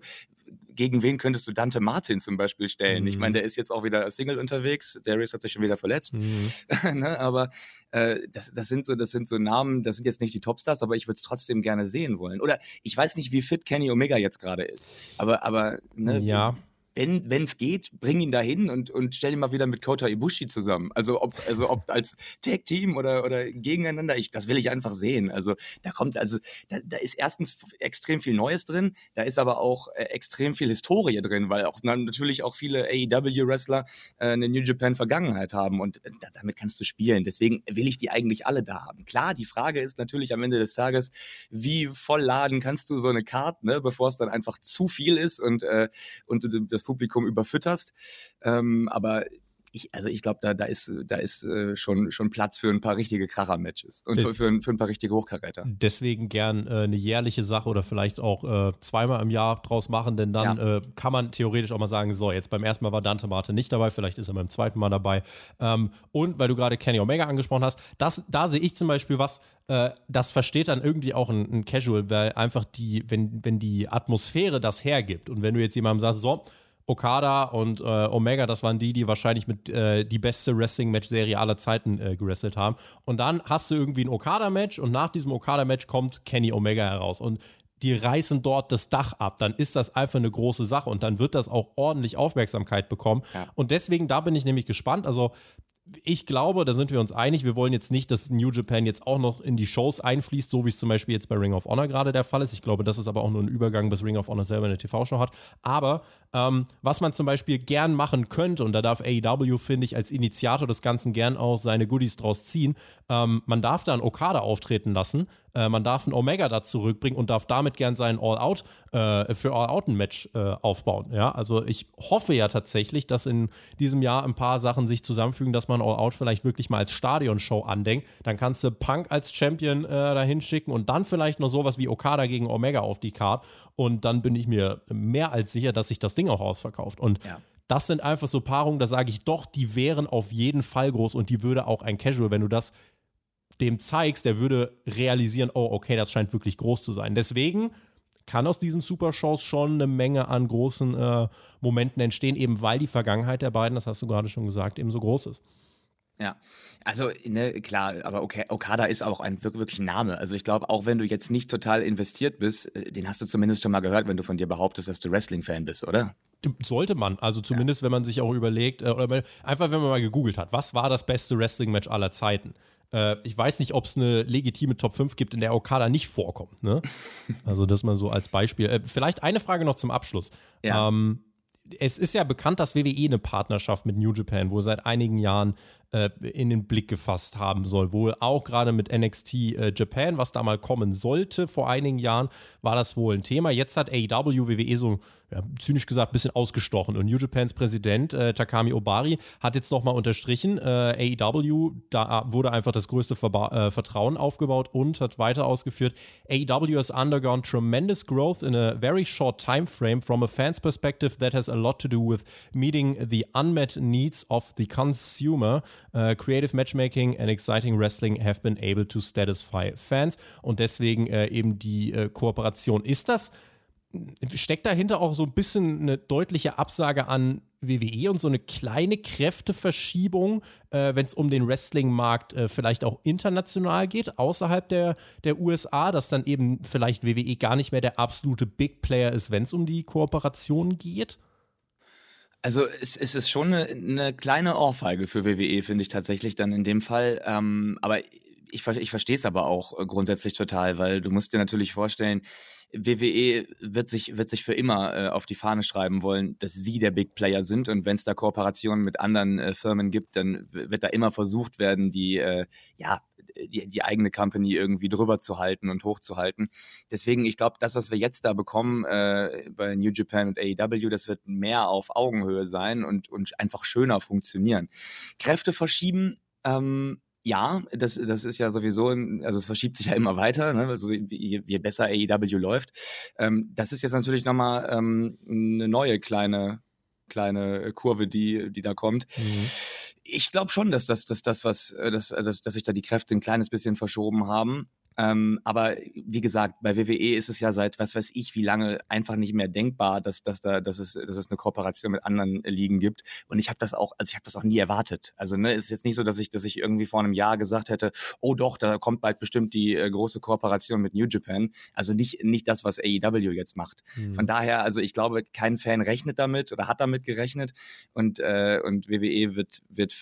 gegen wen könntest du Dante Martin zum Beispiel stellen? Mhm. Ich meine, mhm. der ist jetzt auch wieder Single unterwegs, Darius hat sich schon wieder verletzt, mhm. (laughs) ne? aber äh, das, das, sind so, das sind so Namen, das sind jetzt nicht die Topstars, aber ich würde es trotzdem gerne sehen wollen. Oder ich weiß nicht, wie fit Kenny Omega jetzt gerade ist, aber, aber ne, ja wenn es geht, bring ihn dahin und, und stell ihn mal wieder mit Kota Ibushi zusammen. Also ob, also ob als Tag-Team oder, oder gegeneinander, ich, das will ich einfach sehen. Also da kommt, also da, da ist erstens extrem viel Neues drin, da ist aber auch äh, extrem viel Historie drin, weil auch na, natürlich auch viele AEW-Wrestler äh, eine New Japan-Vergangenheit haben und äh, damit kannst du spielen. Deswegen will ich die eigentlich alle da haben. Klar, die Frage ist natürlich am Ende des Tages, wie voll laden kannst du so eine Karte, ne, bevor es dann einfach zu viel ist und, äh, und das das Publikum überfütterst. Ähm, aber ich, also ich glaube, da, da ist, da ist äh, schon, schon Platz für ein paar richtige Kracher-Matches und für, für, ein, für, ein paar richtige Hochkaräter. Deswegen gern äh, eine jährliche Sache oder vielleicht auch äh, zweimal im Jahr draus machen, denn dann ja. Äh, kann man theoretisch auch mal sagen, so, jetzt beim ersten Mal war Dante Marte nicht dabei, vielleicht ist er beim zweiten Mal dabei. Ähm, und weil du gerade Kenny Omega angesprochen hast, das, da sehe ich zum Beispiel was, äh, das versteht dann irgendwie auch ein, ein Casual, weil einfach die, wenn, wenn die Atmosphäre das hergibt und wenn du jetzt jemandem sagst, so, Okada und äh, Omega, das waren die, die wahrscheinlich mit äh, die beste Wrestling-Match-Serie aller Zeiten äh, gewrestelt haben. Und dann hast du irgendwie ein Okada-Match und nach diesem Okada-Match kommt Kenny Omega heraus. Und die reißen dort das Dach ab, dann ist das einfach eine große Sache und dann wird das auch ordentlich Aufmerksamkeit bekommen. Ja. Und deswegen, da bin ich nämlich gespannt. Also ich glaube, da sind wir uns einig, wir wollen jetzt nicht, dass New Japan jetzt auch noch in die Shows einfließt, so wie es zum Beispiel jetzt bei Ring of Honor gerade der Fall ist. Ich glaube, das ist aber auch nur ein Übergang, bis Ring of Honor selber eine TV-Show hat. Aber ähm, was man zum Beispiel gern machen könnte, und da darf AEW, finde ich, als Initiator des Ganzen gern auch seine Goodies draus ziehen, ähm, man darf da einen Okada auftreten lassen, äh, man darf einen Omega da zurückbringen und darf damit gern sein All-Out äh, für All-Out ein Match äh, aufbauen. Ja, also ich hoffe ja tatsächlich, dass in diesem Jahr ein paar Sachen sich zusammenfügen, dass man All-Out vielleicht wirklich mal als Stadionshow andenkt. Dann kannst du Punk als Champion äh, dahin schicken und dann vielleicht noch sowas wie Okada gegen Omega auf die Card. Und dann bin ich mir mehr als sicher, dass sich das Ding auch ausverkauft. Und ja. Das sind einfach so Paarungen, da sage ich doch, die wären auf jeden Fall groß und die würde auch ein Casual, wenn du das dem zeigst, der würde realisieren, oh, okay, das scheint wirklich groß zu sein. Deswegen kann aus diesen Super-Shows schon eine Menge an großen äh, Momenten entstehen, eben weil die Vergangenheit der beiden, das hast du gerade schon gesagt, eben so groß ist. Ja, also ne, klar, aber okay, Okada ist auch ein wirklich ein Name. Also ich glaube, auch wenn du jetzt nicht total investiert bist, äh, den hast du zumindest schon mal gehört, wenn du von dir behauptest, dass du Wrestling-Fan bist, oder? Sollte man, also zumindest ja. wenn man sich auch überlegt, äh, oder einfach wenn man mal gegoogelt hat, was war das beste Wrestling-Match aller Zeiten? Äh, ich weiß nicht, ob es eine legitime Top 5 gibt, in der Okada nicht vorkommt. Ne? (laughs) Also das mal so als Beispiel. Äh, vielleicht eine Frage noch zum Abschluss. Ja. Ähm, es ist ja bekannt, dass WWE eine Partnerschaft mit New Japan wohl seit einigen Jahren äh, in den Blick gefasst haben soll. Wohl auch gerade mit NXT äh, Japan, was da mal kommen sollte vor einigen Jahren, war das wohl ein Thema. Jetzt hat AEW WWE so ja, zynisch gesagt, ein bisschen ausgestochen. Und New Japans Präsident äh, Takami Obari hat jetzt nochmal unterstrichen, äh, AEW, da wurde einfach das größte Verba äh, Vertrauen aufgebaut und hat weiter ausgeführt, AEW has undergone tremendous growth in a very short time frame from a fan's perspective that has a lot to do with meeting the unmet needs of the consumer. Uh, creative matchmaking and exciting wrestling have been able to satisfy fans. Und deswegen äh, eben die äh, Kooperation. Ist das steckt dahinter auch so ein bisschen eine deutliche Absage an WWE und so eine kleine Kräfteverschiebung, äh, wenn es um den Wrestling-Markt äh, vielleicht auch international geht, außerhalb der, der USA, dass dann eben vielleicht WWE gar nicht mehr der absolute Big Player ist, wenn es um die Kooperation geht? Also es, es ist schon eine, eine kleine Ohrfeige für WWE, finde ich tatsächlich dann in dem Fall. Ähm, aber ich, ich verstehe es aber auch äh, grundsätzlich total, weil du musst dir natürlich vorstellen, WWE wird sich, wird sich für immer äh, auf die Fahne schreiben wollen, dass sie der Big Player sind. Und wenn es da Kooperationen mit anderen äh, Firmen gibt, dann wird da immer versucht werden, die, äh, ja, die, die eigene Company irgendwie drüber zu halten und hochzuhalten. Deswegen, ich glaube, das, was wir jetzt da bekommen äh, bei New Japan und AEW, das wird mehr auf Augenhöhe sein und, und einfach schöner funktionieren. Kräfte verschieben, ähm, ja, das, das ist ja sowieso, also es verschiebt sich ja immer weiter, ne? also je, je besser AEW läuft. Ähm, das ist jetzt natürlich nochmal ähm, eine neue kleine, kleine Kurve, die, die da kommt. Mhm. Ich glaube schon, dass das, dass das, was, äh, dass, dass, dass sich da die Kräfte ein kleines bisschen verschoben haben. Ähm, aber wie gesagt, bei WWE ist es ja seit was weiß ich wie lange einfach nicht mehr denkbar, dass, dass, da, dass, es, dass es eine Kooperation mit anderen Ligen gibt. Und ich habe das auch, also ich habe das auch nie erwartet. Also ne, es ist jetzt nicht so, dass ich, dass ich irgendwie vor einem Jahr gesagt hätte, oh doch, da kommt bald bestimmt die äh, große Kooperation mit New Japan. Also nicht, nicht das, was AEW jetzt macht. Mhm. Von daher, also ich glaube, kein Fan rechnet damit oder hat damit gerechnet. Und, äh, und WWE wird, wird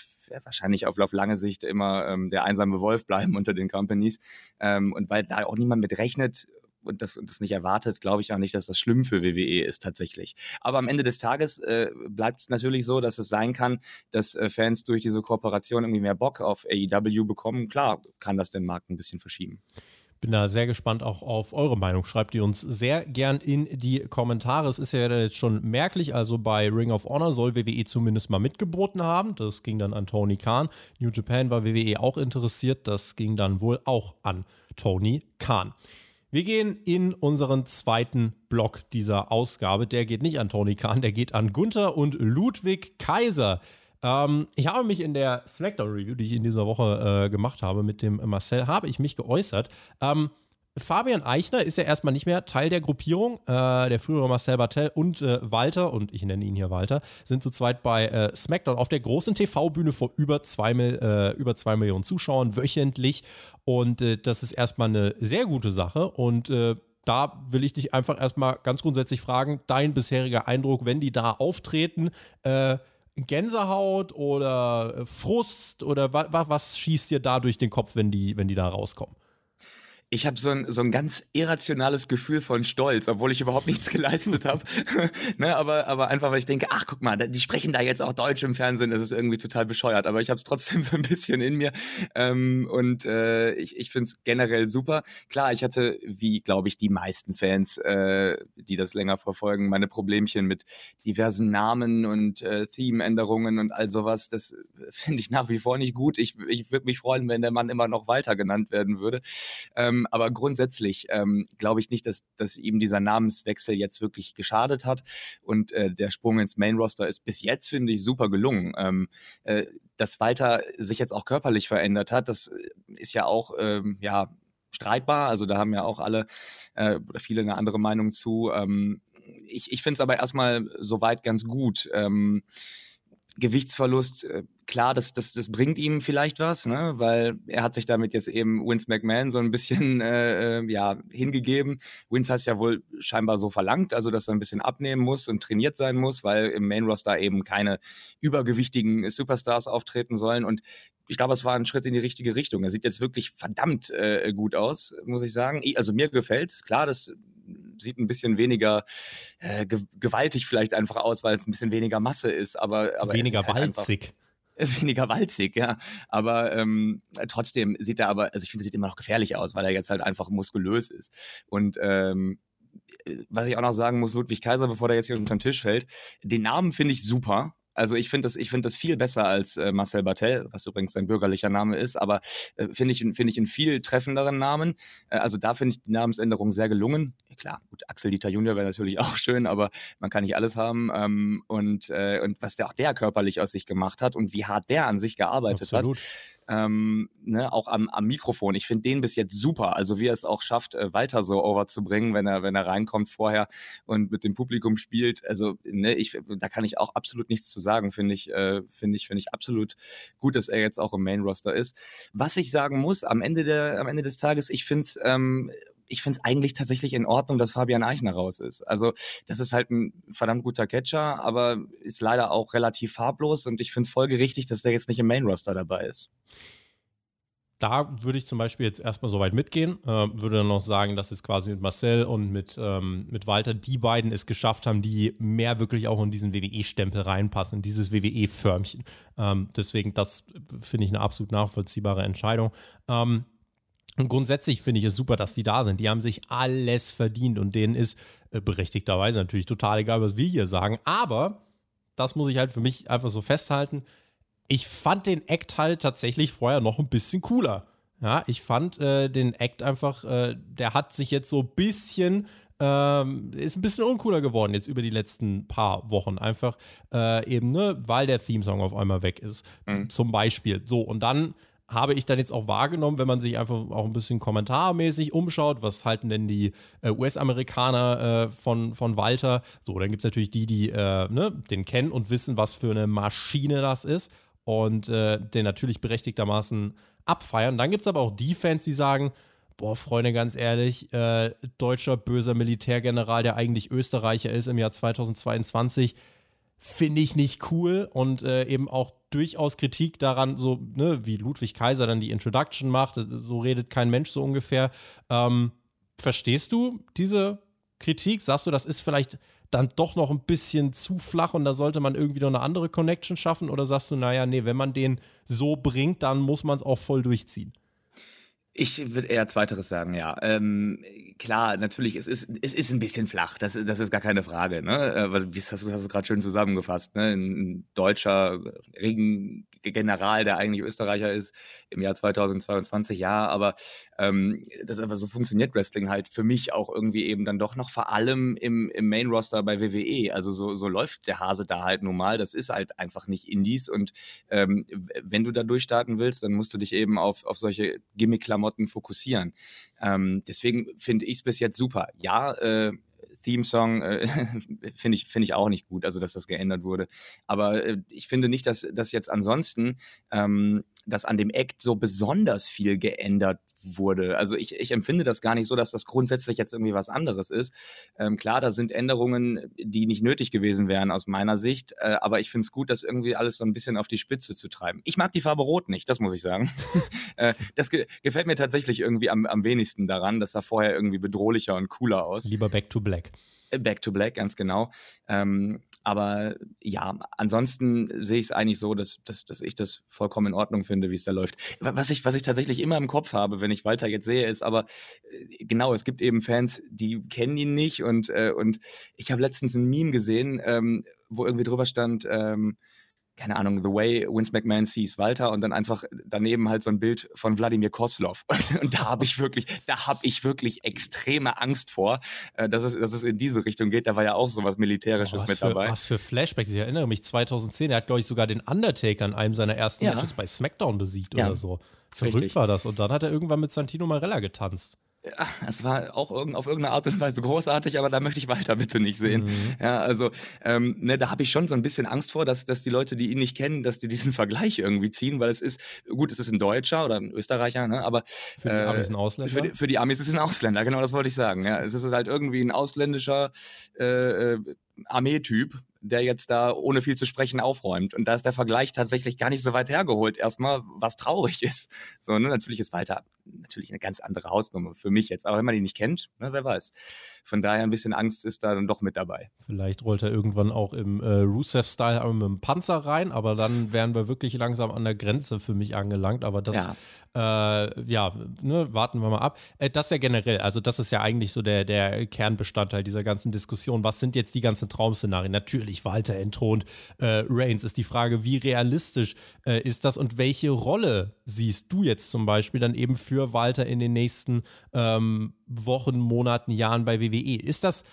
wahrscheinlich auf, auf lange Sicht immer ähm, der einsame Wolf bleiben (laughs) unter den Companies. Ähm, und weil da auch niemand mit rechnet, und das, das nicht erwartet, glaube ich auch nicht, dass das schlimm für WWE ist tatsächlich. Aber am Ende des Tages äh, bleibt es natürlich so, dass es sein kann, dass äh, Fans durch diese Kooperation irgendwie mehr Bock auf AEW bekommen. Klar kann das den Markt ein bisschen verschieben. Bin da sehr gespannt auch auf eure Meinung. Schreibt ihr uns sehr gern in die Kommentare. Es ist ja jetzt schon merklich, also bei Ring of Honor soll WWE zumindest mal mitgeboten haben. Das ging dann an Tony Khan. New Japan war WWE auch interessiert. Das ging dann wohl auch an Tony Khan. Wir gehen in unseren zweiten Block dieser Ausgabe. Der geht nicht an Tony Khan, der geht an Gunther und Ludwig Kaiser. Ähm, ich habe mich in der Smackdown-Review, die ich in dieser Woche äh, gemacht habe mit dem Marcel, habe ich mich geäußert. Ähm, Fabian Eichner ist ja erstmal nicht mehr Teil der Gruppierung. Äh, der frühere Marcel Bartel und äh, Walter, und ich nenne ihn hier Walter, sind zu zweit bei äh, SmackDown auf der großen TV-Bühne vor über zwei, äh, über zwei Millionen Zuschauern wöchentlich. Und äh, das ist erstmal eine sehr gute Sache. Und äh, da will ich dich einfach erstmal ganz grundsätzlich fragen: Dein bisheriger Eindruck, wenn die da auftreten, Gänsehaut oder äh, Frust oder wa, wa, was schießt dir da durch den Kopf, wenn die, wenn die da rauskommen? Ich habe so ein, so ein ganz irrationales Gefühl von Stolz, obwohl ich überhaupt nichts (laughs) geleistet habe. (laughs) ne, aber, aber einfach, weil ich denke, ach guck mal, die sprechen da jetzt auch Deutsch im Fernsehen, das ist irgendwie total bescheuert. Aber ich habe es trotzdem (laughs) so ein bisschen in mir. Ähm, und äh, ich, ich finde es generell super. Klar, ich hatte, wie glaube ich, die meisten Fans, äh, die das länger verfolgen, meine Problemchen mit diversen Namen und äh, Theme-Änderungen und all sowas. Das finde ich nach wie vor nicht gut. Ich, ich würde mich freuen, wenn der Mann immer noch weiter genannt werden würde. Ähm, Ähm, aber grundsätzlich ähm, glaube ich nicht, dass, dass ihm dieser Namenswechsel jetzt wirklich geschadet hat. Und äh, der Sprung ins Main-Roster ist bis jetzt, finde ich, super gelungen. Ähm, äh, dass Walter sich jetzt auch körperlich verändert hat, das ist ja auch, ähm, ja, streitbar. Also da haben ja auch alle äh, oder viele eine andere Meinung zu. Ähm, ich ich finde es aber erstmal soweit ganz gut. Gewichtsverlust, äh, klar, das, das, das bringt ihm vielleicht was, ne? weil er hat sich damit jetzt eben Vince McMahon so ein bisschen (laughs) äh, äh ja, hingegeben. Vince hat es ja wohl scheinbar so verlangt, also dass er ein bisschen abnehmen muss und trainiert sein muss, weil im Main-Roster eben keine übergewichtigen Superstars auftreten sollen. Und ich glaube, es war ein Schritt in die richtige Richtung. Er sieht jetzt wirklich verdammt äh, gut aus, muss ich sagen. Also mir gefällt's. Klar, das sieht ein bisschen weniger äh, gewaltig vielleicht einfach aus, weil es ein bisschen weniger Masse ist, aber, aber weniger halt walzig. (laughs) weniger walzig, ja. Aber ähm, trotzdem sieht er aber, also ich finde, sieht immer noch gefährlich aus, weil er jetzt halt einfach muskulös ist. Und ähm, was ich auch noch sagen muss, Ludwig Kaiser, bevor der jetzt hier unter den Tisch fällt, den Namen finde ich super. Also ich finde das, ich das viel besser als äh, Marcel Bartel, was übrigens sein bürgerlicher Name ist, aber äh, finde ich, finde ich einen viel treffenderen Namen. Äh, also da finde ich die Namensänderung sehr gelungen. Klar, gut, Axel Dieter Junior wäre natürlich (laughs) auch schön, aber man kann nicht alles haben. Ähm, und, äh, und was der auch der körperlich aus sich gemacht hat und wie hart der an sich gearbeitet Absolut. hat ähm, ne, auch am, am Mikrofon. Ich finde den bis jetzt super. Also wie er es auch schafft, äh, Walter so overzubringen, wenn er, wenn er reinkommt vorher und mit dem Publikum spielt. Also, ne, ich, da kann ich auch absolut nichts zu sagen. Finde ich, äh, finde ich, finde ich absolut gut, dass er jetzt auch im Main Roster ist. Was ich sagen muss, am Ende der, am Ende des Tages, ich finde es ähm, ich finde es eigentlich tatsächlich in Ordnung, dass Fabian Eichner raus ist. Also das ist halt ein verdammt guter Catcher, aber ist leider auch relativ farblos und ich finde es folgerichtig, dass der jetzt nicht im Main-Roster dabei ist. Da würde ich zum Beispiel jetzt erstmal so weit mitgehen, äh, würde dann noch sagen, dass es quasi mit Marcel und mit, ähm, mit Walter die beiden es geschafft haben, die mehr wirklich auch in diesen WWE-Stempel reinpassen, in dieses WWE-Förmchen. Ähm, deswegen, das finde ich eine absolut nachvollziehbare Entscheidung. Ähm, und grundsätzlich finde ich es super, dass die da sind. Die haben sich alles verdient und denen ist äh, berechtigterweise natürlich total egal, was wir hier sagen. Aber das muss ich halt für mich einfach so festhalten. Ich fand den Act halt tatsächlich vorher noch ein bisschen cooler. Ja, ich fand äh, den Act einfach, äh, der hat sich jetzt so ein bisschen, ähm, ist ein bisschen uncooler geworden jetzt über die letzten paar Wochen. Einfach äh, eben, ne, weil der Theme-Song auf einmal weg ist. Mhm. Zum Beispiel. So, und dann habe ich dann jetzt auch wahrgenommen, wenn man sich einfach auch ein bisschen kommentarmäßig umschaut, was halten denn die äh, US-Amerikaner äh, von, von Walter? So, dann gibt es natürlich die, die äh, ne, den kennen und wissen, was für eine Maschine das ist und äh, den natürlich berechtigtermaßen abfeiern. Dann gibt es aber auch die Fans, die sagen, boah, Freunde, ganz ehrlich, äh, deutscher böser Militärgeneral, der eigentlich Österreicher ist im Jahr 2022, finde ich nicht cool und äh, eben auch durchaus Kritik daran, so ne, wie Ludwig Kaiser dann die Introduction macht, so redet kein Mensch so ungefähr. Ähm, verstehst du diese Kritik? Sagst du, das ist vielleicht dann doch noch ein bisschen zu flach und da sollte man irgendwie noch eine andere Connection schaffen? Oder sagst du, naja, nee, wenn man den so bringt, dann muss man es auch voll durchziehen? Ich würde eher Zweiteres sagen, ja. Ähm, klar, natürlich, es ist, es ist ein bisschen flach, das, das ist gar keine Frage. Ne? Äh, wie hast du, hast du gerade schön zusammengefasst? Ne? Ein deutscher Regengeneral, der eigentlich Österreicher ist, im Jahr 2022, ja, aber ähm, das aber so funktioniert Wrestling halt für mich auch irgendwie eben dann doch noch vor allem im, im Main-Roster bei WWE. Also so, so läuft der Hase da halt nun mal. Das ist halt einfach nicht Indies und ähm, wenn du da durchstarten willst, dann musst du dich eben auf, auf solche Gimmick-Klamotten fokussieren. Ähm, deswegen finde ich es bis jetzt super. Ja, äh, Theme-Song äh, (laughs) finde ich, find ich auch nicht gut, also dass das geändert wurde. Aber äh, ich finde nicht, dass, dass jetzt ansonsten ähm, dass an dem Act so besonders viel geändert wurde. Also ich, ich empfinde das gar nicht so, dass das grundsätzlich jetzt irgendwie was anderes ist. Ähm, klar, da sind Änderungen, die nicht nötig gewesen wären aus meiner Sicht, äh, aber ich finde es gut, das irgendwie alles so ein bisschen auf die Spitze zu treiben. Ich mag die Farbe Rot nicht, das muss ich sagen. (laughs) äh, das ge gefällt mir tatsächlich irgendwie am, am wenigsten daran. Das sah vorher irgendwie bedrohlicher und cooler aus. Lieber Back to Black. Back to Black, ganz genau. Ähm, aber ja, ansonsten sehe ich es eigentlich so, dass, dass, dass ich das vollkommen in Ordnung finde, wie es da läuft. Was ich, was ich tatsächlich immer im Kopf habe, wenn ich Walter jetzt sehe, ist aber, äh, genau, es gibt eben Fans, die kennen ihn nicht und, äh, und ich habe letztens ein Meme gesehen, ähm, wo irgendwie drüber stand, ähm, keine Ahnung, The Way Vince McMahon sees Walter und dann einfach daneben halt so ein Bild von Wladimir Koslov. (laughs) Und, und da habe ich wirklich, da habe ich wirklich extreme Angst vor, äh, dass, es, dass es in diese Richtung geht. Da war ja auch so was Militärisches oh, mit für, dabei. Was für Flashbacks. Ich erinnere mich, 2010, er hat, glaube ich, sogar den Undertaker in einem seiner ersten ja. Matches bei SmackDown besiegt ja. oder so. Verrückt Richtig. war das. Und dann hat er irgendwann mit Santino Marella getanzt. Ja, es war auch irgend, auf irgendeine Art und Weise großartig, aber da möchte ich weiter bitte nicht sehen. Mhm. Ja, also ähm, ne, da habe ich schon so ein bisschen Angst vor, dass, dass die Leute, die ihn nicht kennen, dass die diesen Vergleich irgendwie ziehen, weil es ist, gut, es ist ein Deutscher oder ein Österreicher, ne, aber für die äh, Amis ein Ausländer. Für die, für die, Amis ist es ein Ausländer, genau das wollte ich sagen. Ja, es ist halt irgendwie ein ausländischer äh, äh Armeetyp, der jetzt da ohne viel zu sprechen aufräumt. Und da ist der Vergleich tatsächlich gar nicht so weit hergeholt, erstmal, was traurig (laughs) ist. So, ne? Natürlich ist Walter natürlich eine ganz andere Hausnummer für mich jetzt. Aber wenn man ihn nicht kennt, ne, wer weiß. Von daher ein bisschen Angst ist da dann doch mit dabei. Vielleicht rollt er irgendwann auch im äh, Rusev-Style mit dem Panzer rein, aber dann wären wir wirklich langsam an der Grenze für mich angelangt. Aber das, ja, äh, ja ne, warten wir mal ab. Äh, das ja generell, also das ist ja eigentlich so der, der Kernbestandteil dieser ganzen Diskussion. Was sind jetzt die ganzen Traum-Szenarien? Natürlich Walter entthront äh, Reigns. Ist die Frage, wie realistisch äh, ist das und welche Rolle siehst du jetzt zum Beispiel dann eben für Walter in den nächsten ähm, Wochen, Monaten, Jahren bei WWE? Ist das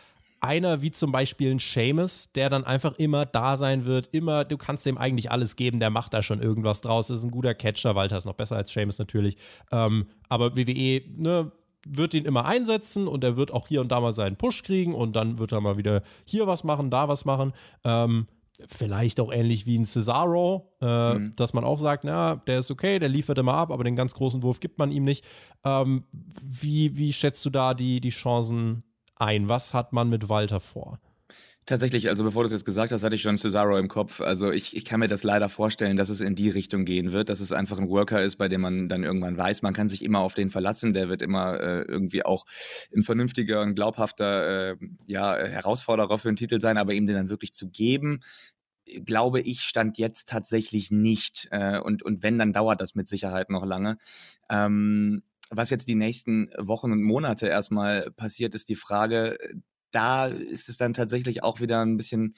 einer wie zum Beispiel ein Seamus, der dann einfach immer da sein wird, immer, du kannst dem eigentlich alles geben, der macht da schon irgendwas draus, ist ein guter Catcher, Walter ist noch besser als Seamus natürlich, ähm, aber WWE, ne, wird ihn immer einsetzen und er wird auch hier und da mal seinen Push kriegen und dann wird er mal wieder hier was machen, da was machen. Ähm, vielleicht auch ähnlich wie ein Cesaro, äh, mhm. dass man auch sagt, na, der ist okay, der liefert immer ab, aber den ganz großen Wurf gibt man ihm nicht. Ähm, wie, wie schätzt du da die, die Chancen ein? Was hat man mit Walter vor? Tatsächlich, also bevor du es jetzt gesagt hast, hatte ich schon Cesaro im Kopf. Also ich, ich kann mir das leider vorstellen, dass es in die Richtung gehen wird, dass es einfach ein Worker ist, bei dem man dann irgendwann weiß, man kann sich immer auf den verlassen, der wird immer äh, irgendwie auch ein vernünftiger und glaubhafter äh, ja, Herausforderer für den Titel sein, aber ihm den dann wirklich zu geben, glaube ich, stand jetzt tatsächlich nicht. Äh, und, und wenn, dann dauert das mit Sicherheit noch lange. Ähm, was jetzt die nächsten Wochen und Monate erstmal passiert, ist die Frage, da ist es dann tatsächlich auch wieder ein bisschen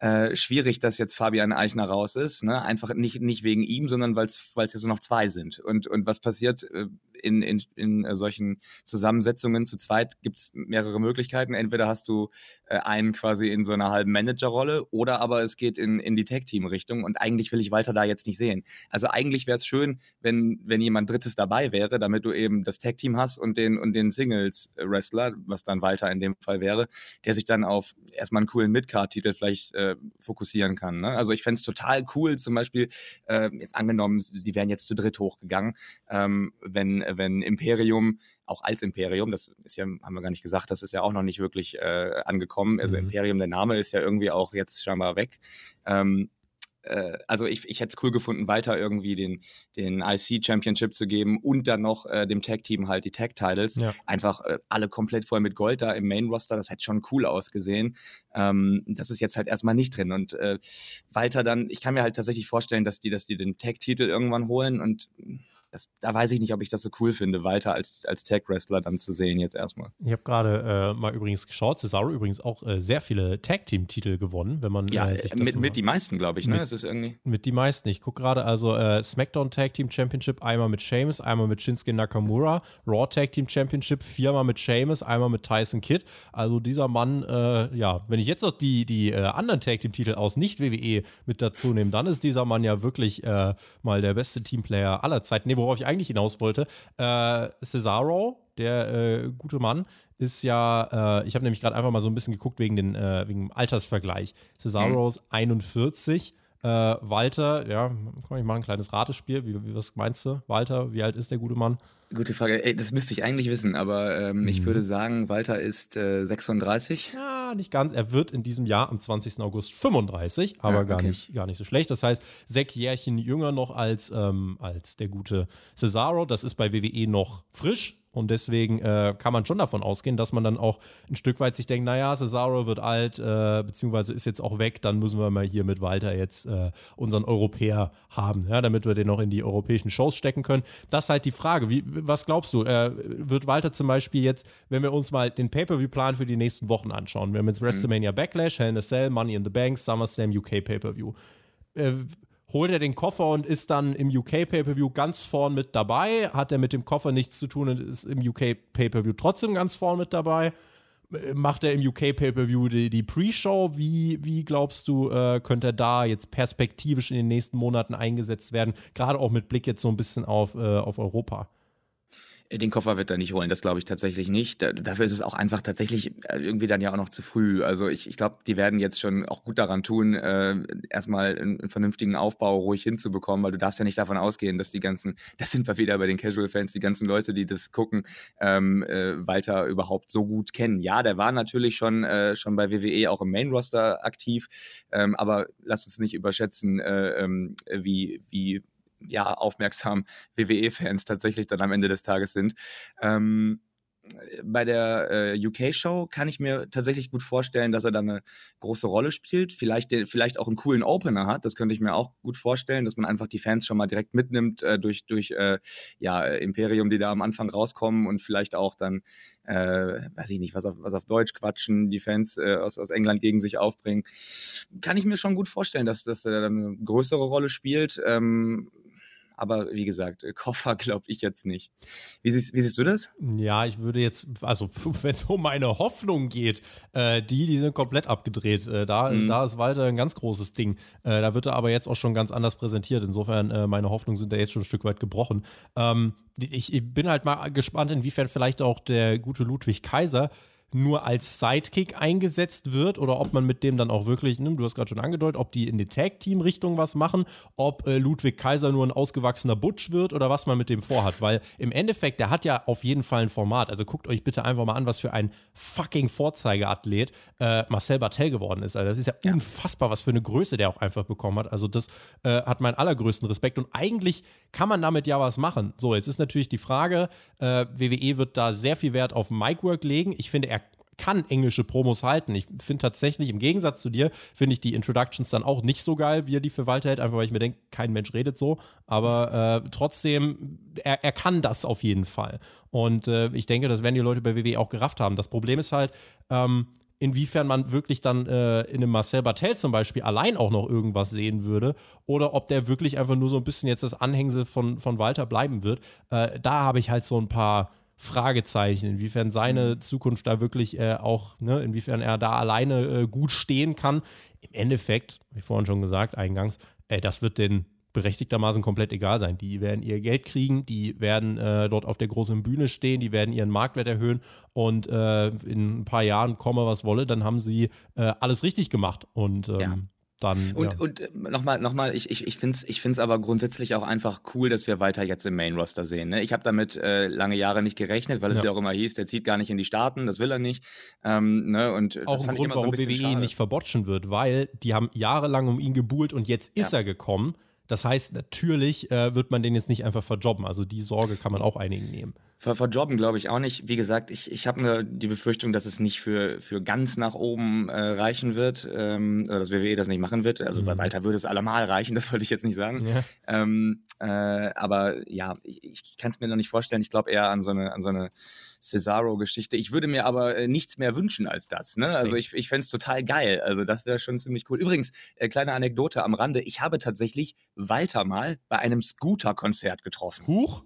äh, schwierig, dass jetzt Fabian Eichner raus ist. Ne? Einfach nicht, nicht wegen ihm, sondern weil es jetzt nur noch zwei sind. Und, und was passiert äh, in, in, in äh, solchen Zusammensetzungen zu zweit? Gibt es mehrere Möglichkeiten. Entweder hast du äh, einen quasi in so einer halben Managerrolle oder aber es geht in, in die Tag-Team-Richtung. Und eigentlich will ich Walter da jetzt nicht sehen. Also eigentlich wäre es schön, wenn, wenn jemand Drittes dabei wäre, damit du eben das Tag-Team hast und den, und den Singles-Wrestler, was dann Walter in dem Fall wäre, der sich dann auf erstmal einen coolen Midcard-Titel vielleicht äh, fokussieren kann. Ne? Also ich fände es total cool, zum Beispiel, äh, jetzt angenommen, sie wären jetzt zu dritt hochgegangen, ähm, wenn, wenn Imperium, auch als Imperium, das ist ja, haben wir gar nicht gesagt, das ist ja auch noch nicht wirklich äh, angekommen. Also mhm. Imperium, der Name ist ja irgendwie auch jetzt scheinbar weg. Ähm, äh, also ich, ich hätte es cool gefunden, weiter irgendwie den, den IC Championship zu geben und dann noch äh, dem Tag-Team halt die Tag-Titles. Ja. Einfach äh, alle komplett voll mit Gold da im Main-Roster, das hätte schon cool ausgesehen. Ähm, das ist jetzt halt erstmal nicht drin. Und äh, weiter dann, ich kann mir halt tatsächlich vorstellen, dass die, dass die den Tag-Titel irgendwann holen und das, da weiß ich nicht, ob ich das so cool finde, weiter als, als Tag-Wrestler dann zu sehen jetzt erstmal. Ich habe gerade äh, mal übrigens geschaut, Cesaro übrigens auch sehr viele Tag-Team-Titel gewonnen, wenn man ja, mit, mit die meisten, glaube ich, ne? Ist irgendwie mit die meisten. Ich gucke gerade also äh, SmackDown Tag Team Championship einmal mit Sheamus, einmal mit Shinsuke Nakamura, Raw Tag Team Championship viermal mit Sheamus, einmal mit Tyson Kidd. Also dieser Mann, äh, ja, wenn ich jetzt noch die, die äh, anderen Tag Team Titel aus nicht WWE mit dazu nehme, dann ist dieser Mann ja wirklich mal der beste Teamplayer aller Zeiten. Nee, worauf ich eigentlich hinaus wollte, äh, Cesaro, der äh, gute Mann, ist ja, äh, ich habe nämlich gerade einfach mal so ein bisschen geguckt wegen, den, äh, wegen dem Altersvergleich. Cesaro ist mhm. 41, äh, Walter, ja, komm, ich mache ein kleines Ratespiel. Wie, wie, was meinst du, Walter? Wie alt ist der gute Mann? Gute Frage. Ey, das müsste ich eigentlich wissen, aber ähm, mhm. ich würde sagen, Walter ist äh, 36. Ja, nicht ganz. Er wird in diesem Jahr am 20. August 35, aber ja, okay. gar, nicht, gar nicht so schlecht. Das heißt, sechs Jährchen jünger noch als, ähm, als der gute Cesaro. Das ist bei WWE noch frisch. Und deswegen äh, kann man schon davon ausgehen, dass man dann auch ein Stück weit sich denkt, naja, Cesaro wird alt, äh, beziehungsweise ist jetzt auch weg, dann müssen wir mal hier mit Walter jetzt äh, unseren Europäer haben, ja, damit wir den noch in die europäischen Shows stecken können. Das ist halt die Frage. Wie, was glaubst du? Äh, wird Walter zum Beispiel jetzt, wenn wir uns mal den Pay-Per-View-Plan für die nächsten Wochen anschauen, wir haben jetzt mhm. WrestleMania Backlash, Hell in a Cell, Money in the Bank, SummerSlam UK Pay-Per-View. äh, holt er den Koffer und ist dann im UK Pay-Per-View ganz vorn mit dabei. Hat er mit dem Koffer nichts zu tun und ist im UK Pay-Per-View trotzdem ganz vorn mit dabei. Macht er im UK Pay-Per-View die, die Pre-Show? Wie, wie glaubst du, äh, könnte er da jetzt perspektivisch in den nächsten Monaten eingesetzt werden? Gerade auch mit Blick jetzt so ein bisschen auf, äh, auf Europa. Den Koffer wird er nicht holen, das glaube ich tatsächlich nicht. Dafür ist es auch einfach tatsächlich äh, irgendwie dann ja auch noch zu früh. Also ich, ich glaube, die werden jetzt schon auch gut daran tun, äh, erstmal einen, einen, vernünftigen Aufbau ruhig hinzubekommen, weil du darfst ja nicht davon ausgehen, dass die ganzen, (laughs) das sind wir wieder bei den Casual-Fans, die ganzen Leute, die das gucken, ähm, äh, Walter überhaupt so gut kennen. Ja, der war natürlich schon, äh, schon bei WWE auch im Main-Roster aktiv, ähm, aber lass uns nicht überschätzen, äh, ähm, wie, wie ja, aufmerksam WWE-Fans tatsächlich dann am Ende des Tages sind. Ähm, bei der äh, UK-Show kann ich mir tatsächlich gut vorstellen, dass er da eine große Rolle spielt. Vielleicht, vielleicht auch einen coolen Opener hat. Das könnte ich mir auch gut vorstellen, dass man einfach die Fans schon mal direkt mitnimmt äh, durch, durch äh, ja, Imperium, die da am Anfang rauskommen und vielleicht auch dann, äh, weiß ich nicht, was auf, was auf Deutsch quatschen, die Fans äh, aus, aus England gegen sich aufbringen. Kann ich mir schon gut vorstellen, dass, dass er dann eine größere Rolle spielt. Ähm, aber wie gesagt, äh, Koffer glaube ich jetzt nicht. Wie siehst, wie siehst, du das? Ja, ich würde jetzt, also (laughs) wenn es um meine Hoffnung geht, äh, die, die sind komplett abgedreht. Äh, da, mhm. da ist weiter ein ganz großes Ding. Äh, da wird er aber jetzt auch schon ganz anders präsentiert. Insofern, äh, meine Hoffnungen sind da jetzt schon ein Stück weit gebrochen. Ähm, ich, ich bin halt mal gespannt, inwiefern vielleicht auch der gute Ludwig Kaiser nur als Sidekick eingesetzt wird oder ob man mit dem dann auch wirklich, ne, du hast gerade schon angedeutet, ob die in die Tag-Team-Richtung was machen, ob äh, Ludwig Kaiser nur ein ausgewachsener Butch wird oder was man mit dem vorhat. Weil im Endeffekt, der hat ja auf jeden Fall ein Format. Also guckt euch bitte einfach mal an, was für ein fucking Vorzeigeathlet äh, Marcel Bartel geworden ist. Also das ist ja, ja, unfassbar, was für eine Größe der auch einfach bekommen hat. Also das äh, hat meinen allergrößten Respekt und eigentlich kann man damit ja was machen. So, jetzt ist natürlich die Frage, äh, WWE wird da sehr viel Wert auf Micwork legen. Ich finde, er kann englische Promos halten. Ich finde tatsächlich, im Gegensatz zu dir, finde ich die Introductions dann auch nicht so geil, wie er die für Walter hält, einfach weil ich mir denke, kein Mensch redet so. Aber äh, trotzdem, er, er kann das auf jeden Fall. Und äh, ich denke, das werden die Leute bei WWE auch gerafft haben. Das Problem ist halt, ähm, inwiefern man wirklich dann äh, in einem Marcel Bartel zum Beispiel allein auch noch irgendwas sehen würde oder ob der wirklich einfach nur so ein bisschen jetzt das Anhängsel von, von Walter bleiben wird. Äh, da habe ich halt so ein paar Fragezeichen, inwiefern seine mhm. Zukunft da wirklich äh, auch, ne, inwiefern er da alleine äh, gut stehen kann. Im Endeffekt, wie vorhin schon gesagt, eingangs, äh, das wird den berechtigtermaßen komplett egal sein. Die werden ihr Geld kriegen, die werden äh, dort auf der großen Bühne stehen, die werden ihren Marktwert erhöhen und äh, in ein paar Jahren komme was wolle, dann haben sie äh, alles richtig gemacht. Und ähm, ja dann. Und, ja. und äh, nochmal, nochmal, ich, ich, ich finde es ich find's aber grundsätzlich auch einfach cool, dass wir weiter jetzt im Main-Roster sehen. Ne? Ich habe damit äh, lange Jahre nicht gerechnet, weil es ja. ja. auch immer hieß, der zieht gar nicht in die Staaten, das will er nicht. Ähm, ne? und auch ein Grund, warum so WWE ihn nicht verbotschen wird, weil die haben jahrelang um ihn gebuhlt und jetzt ist ja. er gekommen. Das heißt, natürlich äh, wird man den jetzt nicht einfach verjobben. Also die Sorge kann man auch einigen nehmen. Ver verjobben glaube ich auch nicht. Wie gesagt, ich, ich habe nur die Befürchtung, dass es nicht für, für ganz nach oben äh, reichen wird, ähm, oder dass WWE das nicht machen wird. Also mhm. bei Walter würde es allemal reichen, (laughs) das wollte ich jetzt nicht sagen. Ja. Ähm, äh, aber ja, ich, ich kann es mir noch nicht vorstellen. Ich glaube eher an so eine, an so eine Cesaro-Geschichte. Ich würde mir aber äh, nichts mehr wünschen als das. Ne? Also ich, ich fände es total geil. Also das wäre schon ziemlich cool. Übrigens, äh, kleine Anekdote am Rande. Ich habe tatsächlich Walter mal bei einem Scooter-Konzert getroffen. Huch?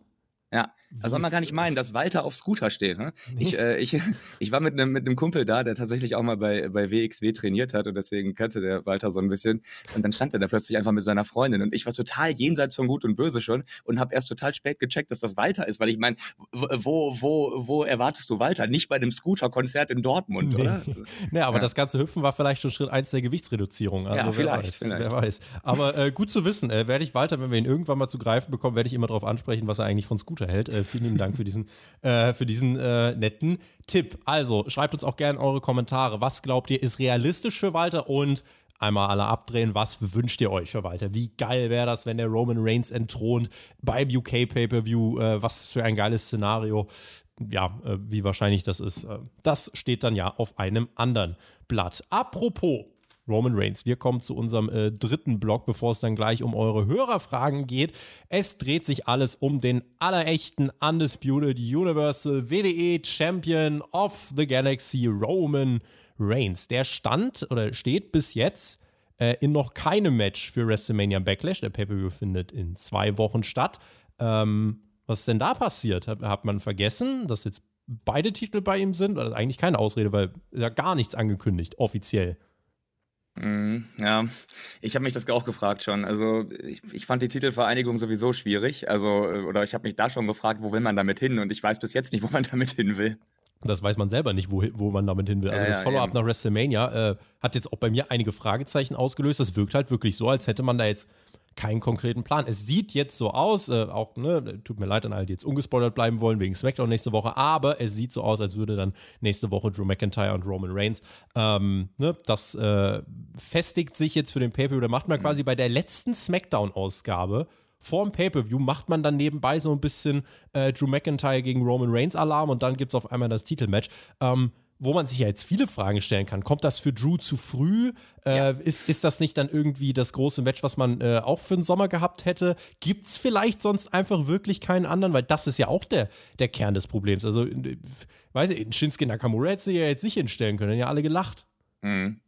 Ja, da soll man gar nicht meinen, dass Walter auf Scooter steht. Ne? Ich, äh, ich, (laughs) ich war mit einem mit Kumpel da, der tatsächlich auch mal bei, bei WXW trainiert hat und deswegen kannte der Walter so ein bisschen. Und dann stand er da plötzlich einfach mit seiner Freundin und ich war total jenseits von Gut und Böse schon und habe erst total spät gecheckt, dass das Walter ist, weil ich meine, wo, wo, wo erwartest du Walter? Nicht bei dem Scooter-Konzert in Dortmund, nee. oder? (laughs) nee, aber ja. das ganze Hüpfen war vielleicht schon Schritt eins der Gewichtsreduzierung. Also ja, vielleicht wer, weiß, vielleicht. wer weiß. Aber äh, gut zu wissen, äh, werde ich Walter, wenn wir ihn irgendwann mal zu greifen bekommen, werde ich immer darauf ansprechen, was er eigentlich von Scooter hält. Äh, vielen lieben Dank für diesen, äh, für diesen äh, netten Tipp. Also schreibt uns auch gerne eure Kommentare. Was glaubt ihr ist realistisch für Walter und einmal alle abdrehen. Was wünscht ihr euch für Walter? Wie geil wäre das, wenn der Roman Reigns entthront beim UK Pay-Per-View? Äh, was für ein geiles Szenario. Ja, äh, wie wahrscheinlich das ist, äh, das steht dann ja auf einem anderen Blatt. Apropos Roman Reigns. Wir kommen zu unserem äh, dritten Block, bevor es dann gleich um eure Hörerfragen geht. Es dreht sich alles um den allerechten Undisputed Universal WWE Champion of the Galaxy Roman Reigns. Der stand oder steht bis jetzt äh, in noch keinem Match für WrestleMania Backlash. Der Pay-Per-View findet in zwei Wochen statt. Ähm, was ist denn da passiert? Hat, hat man vergessen, dass jetzt beide Titel bei ihm sind? Oder eigentlich keine Ausrede, weil ja gar nichts angekündigt, offiziell. Mhm, ja, ich habe mich das auch gefragt schon. Also ich, ich, fand die Titelvereinigung sowieso schwierig. Also, äh, oder ich habe mich da schon gefragt, wo will man damit hin? Und ich weiß bis jetzt nicht, wo man (laughs) damit hin will. Das weiß man selber nicht, wo, wo man damit hin will. Also ja, das Follow-up ja, nach WrestleMania äh, hat jetzt auch bei mir einige Fragezeichen ausgelöst. Das wirkt halt wirklich so, als hätte man da jetzt keinen konkreten Plan. Es sieht jetzt so aus, äh, auch, ne, tut mir leid an alle, die jetzt ungespoilert bleiben wollen wegen SmackDown nächste Woche, aber es sieht so aus, als würde dann nächste Woche Drew McIntyre und Roman Reigns, ähm, ne, das äh, festigt sich jetzt für den Pay-Per-View. Da macht man quasi bei der letzten SmackDown-Ausgabe vorm Pay-Per-View macht man dann nebenbei so ein bisschen äh, Drew McIntyre gegen Roman Reigns Alarm und dann gibt es auf einmal das Titelmatch. Ähm, wo man sich ja jetzt viele Fragen stellen kann. Kommt das für Drew zu früh? Äh, ja. ist, ist das nicht dann irgendwie das große Match, was man äh, auch für den Sommer gehabt hätte? Gibt es vielleicht sonst einfach wirklich keinen anderen? Weil das ist ja auch der, der Kern des Problems. Also, äh, weiß ich, Shinsuke Nakamura hätte sie ja jetzt nicht hinstellen können, ja alle gelacht. Mhm.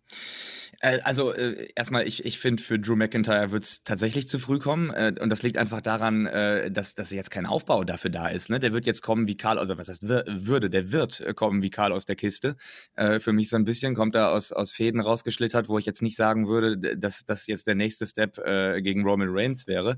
Äh, also äh, erstmal, ich, ich finde, für Drew McIntyre wird es tatsächlich zu früh kommen. Äh, und das liegt einfach daran, äh, dass, dass jetzt kein Aufbau dafür da ist. Ne? Der wird jetzt kommen wie Karl, also was heißt würde, der wird äh, kommen wie Karl aus der Kiste. Äh, für mich so ein bisschen kommt er aus, aus Fäden rausgeschlittert, wo ich jetzt nicht sagen würde, dass das jetzt der nächste Step gegen Roman Reigns wäre.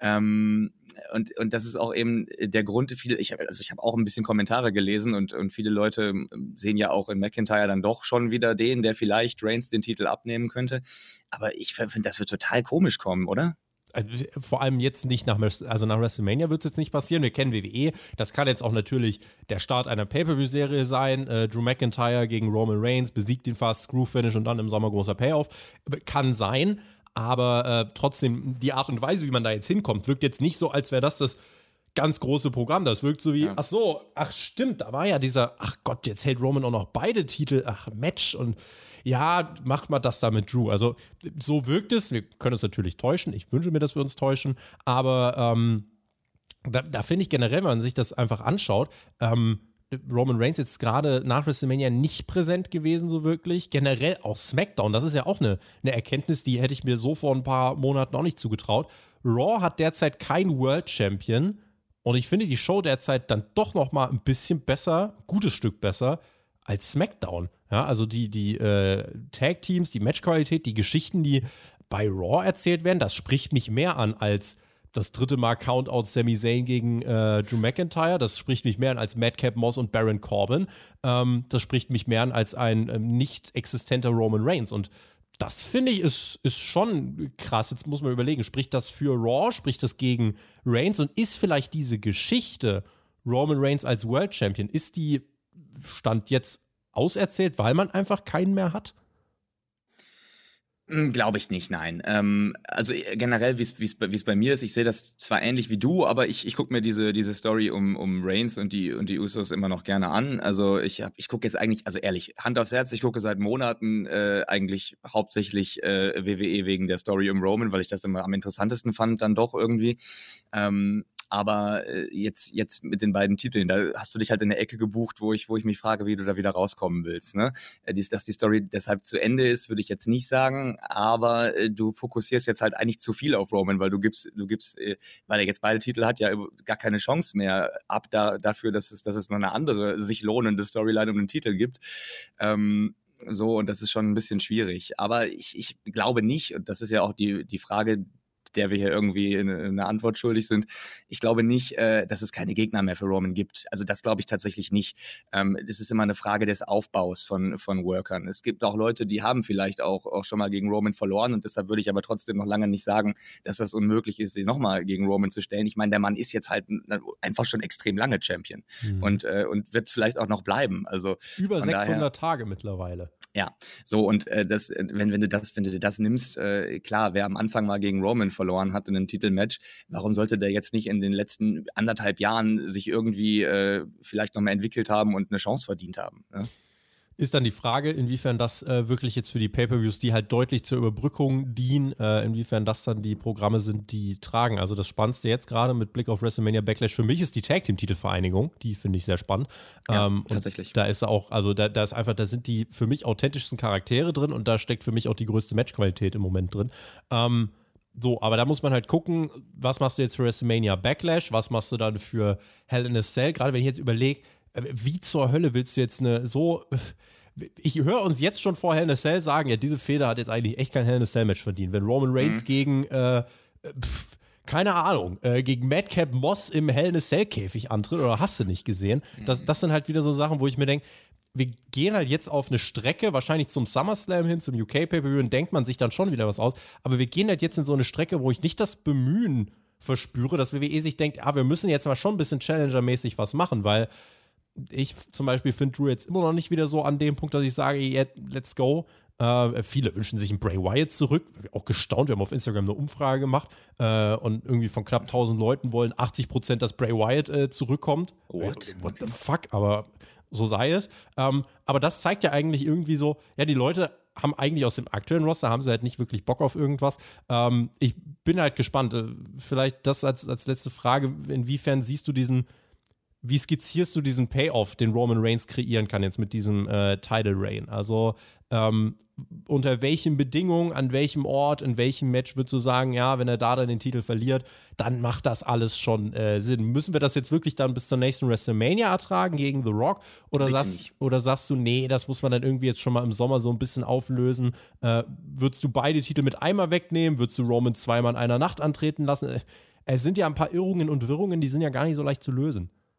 Ähm, und, und das ist auch eben der Grund, viele, ich habe also habe auch ein bisschen Kommentare gelesen und, und viele Leute ähm, sehen ja auch in McIntyre dann doch schon wieder den, der vielleicht Reigns den Titel abnehmen könnte. Aber ich finde, das wird total komisch kommen, oder? Also, vor allem jetzt nicht nach, also nach WrestleMania wird es jetzt nicht passieren. Wir kennen WWE. Das kann jetzt auch natürlich der Start einer Pay-Per-View-Serie sein. Äh, Drew McIntyre gegen Roman Reigns besiegt ihn fast, Screw-Finish und dann im Sommer großer Payoff. Kann sein. Aber äh, trotzdem, die Art und Weise, wie man da jetzt hinkommt, wirkt jetzt nicht so, als wäre das das ganz große Programm. Das wirkt so wie, ja. ach so, ach stimmt, da war ja dieser, ach Gott, jetzt hält Roman auch noch beide Titel, ach Match und ja, macht mal das da mit Drew. Also so wirkt es. Wir können uns natürlich täuschen. Ich wünsche mir, dass wir uns täuschen. Aber ähm, da, da finde ich generell, wenn man sich das einfach anschaut, ähm, Roman Reigns jetzt gerade nach WrestleMania nicht präsent gewesen, so wirklich. Generell auch SmackDown, das ist ja auch eine, eine Erkenntnis, die hätte ich mir so vor ein paar Monaten noch nicht zugetraut. Raw hat derzeit kein World Champion und ich finde die Show derzeit dann doch noch mal ein bisschen besser, gutes Stück besser als SmackDown. Ja, also die, die äh, Tag-Teams, die Matchqualität, die Geschichten, die bei Raw erzählt werden, das spricht mich mehr an als das dritte Mal Countout Sami Zayn gegen äh, Drew McIntyre. Das spricht mich mehr an als Madcap Moss und Baron Corbin. Ähm, das spricht mich mehr an als ein ähm, nicht existenter Roman Reigns. Und das finde ich ist, ist schon krass. Jetzt muss man überlegen, spricht das für Raw, spricht das gegen Reigns und ist vielleicht diese Geschichte Roman Reigns als World Champion, ist die Stand jetzt auserzählt, weil man einfach keinen mehr hat? Hm, Glaube ich nicht, nein. Ähm, also äh, generell, wie es bei mir ist, ich sehe das zwar ähnlich wie du, aber ich, ich gucke mir diese, diese Story um, um Reigns und die, und die Usos immer noch gerne an. Also ich, ich gucke jetzt eigentlich, also ehrlich, Hand aufs Herz, ich gucke seit Monaten äh, eigentlich hauptsächlich äh, WWE wegen der Story um Roman, weil ich das immer am interessantesten fand, dann doch irgendwie. Ähm, aber äh, jetzt, jetzt mit den beiden Titeln, da hast du dich halt in der Ecke gebucht, wo ich, wo ich mich frage, wie du da wieder rauskommen willst. Ne? Äh, dass die Story deshalb zu Ende ist, würde ich jetzt nicht sagen, aber äh, du fokussierst jetzt halt eigentlich zu viel auf Roman, weil du gibst, du gibst, weil er jetzt beide Titel hat, ja gar keine Chance mehr ab da, dafür, dass es, dass es noch eine andere, sich lohnende Storyline um den Titel gibt. Ähm, so, und das ist schon ein bisschen schwierig. Aber ich, ich glaube nicht, und das ist ja auch die, die Frage, der wir hier irgendwie eine Antwort schuldig sind. Ich glaube nicht, äh, dass es keine Gegner mehr für Roman gibt. Also das glaube ich tatsächlich nicht. Ähm, das ist immer eine Frage des Aufbaus von, von Workern. Es gibt auch Leute, die haben vielleicht auch, auch schon mal gegen Roman verloren und deshalb würde ich aber trotzdem noch lange nicht sagen, dass das unmöglich ist, den nochmal gegen Roman zu stellen. Ich meine, der Mann ist jetzt halt einfach schon extrem lange Champion mhm. und, äh, und wird es vielleicht auch noch bleiben. Also Über 600 daher, Tage mittlerweile. Ja, so und äh, das, äh, wenn, wenn du das, wenn du das nimmst, äh, klar, wer am Anfang mal gegen Roman verloren hat in einem Titelmatch, warum sollte der jetzt nicht in den letzten anderthalb Jahren sich irgendwie äh, vielleicht nochmal entwickelt haben und eine Chance verdient haben? Ne? Ist dann die Frage, inwiefern das äh, wirklich jetzt für die Pay-Per-Views, die halt deutlich zur Überbrückung dienen, äh, inwiefern das dann die Programme sind, die tragen. Also das Spannendste jetzt gerade mit Blick auf WrestleMania Backlash für mich ist die Tag-Team-Titelvereinigung. Die finde ich sehr spannend. Ja, ähm, tatsächlich. Da ist auch, also da, da ist einfach, da sind die für mich authentischsten Charaktere drin und da steckt für mich auch die größte Matchqualität im Moment drin. Ähm, so, aber da muss man halt gucken, was machst du jetzt für WrestleMania Backlash, was machst du dann für Hell in a Cell, gerade wenn ich jetzt überlege, wie zur Hölle willst du jetzt eine so. (laughs) Ich höre uns jetzt schon vor Hell in a Cell sagen, ja, diese Feder hat jetzt eigentlich echt kein Hell in a Cell Match verdient. Wenn Roman Reigns mhm. gegen, äh, pf, keine Ahnung, äh, gegen Madcap Moss im Hell in a Cell Käfig antritt oder hast du nicht gesehen? Das, mhm. das sind halt wieder so Sachen, wo ich mir denke, wir gehen halt jetzt auf eine Strecke, wahrscheinlich zum SummerSlam hin, zum UK Pay-Per-View und denkt man sich dann schon wieder was aus. Aber wir gehen halt jetzt in so eine Strecke, wo ich nicht das Bemühen verspüre, dass WWE sich denkt, ah, wir müssen jetzt mal schon ein bisschen Challenger-mäßig was machen, weil ich zum Beispiel finde Drew jetzt immer noch nicht wieder so an dem Punkt, dass ich sage, yeah, let's go. Äh, viele wünschen sich einen Bray Wyatt zurück. Auch gestaunt, wir haben auf Instagram eine Umfrage gemacht äh, und irgendwie von knapp 1000 Leuten wollen 80 Prozent, dass Bray Wyatt äh, zurückkommt. What? What the fuck? Aber so sei es. Ähm, aber das zeigt ja eigentlich irgendwie so, ja, die Leute haben eigentlich aus dem aktuellen Roster, haben sie halt nicht wirklich Bock auf irgendwas. Ähm, ich bin halt gespannt. Äh, vielleicht das als, als letzte Frage, inwiefern siehst du diesen wie skizzierst du diesen Payoff, den Roman Reigns kreieren kann jetzt mit diesem äh, Title Reign? Also ähm, unter welchen Bedingungen, an welchem Ort, in welchem Match würdest du sagen, ja, wenn er da dann den Titel verliert, dann macht das alles schon äh, Sinn. Müssen wir das jetzt wirklich dann bis zur nächsten WrestleMania ertragen gegen The Rock? Oder, sagst, oder sagst du, nee, das muss man dann irgendwie jetzt schon mal im Sommer so ein bisschen auflösen? Äh, würdest du beide Titel mit einmal wegnehmen? Würdest du Roman zweimal in einer Nacht antreten lassen? Äh, es sind ja ein paar Irrungen und Wirrungen, die sind ja gar nicht so leicht zu lösen.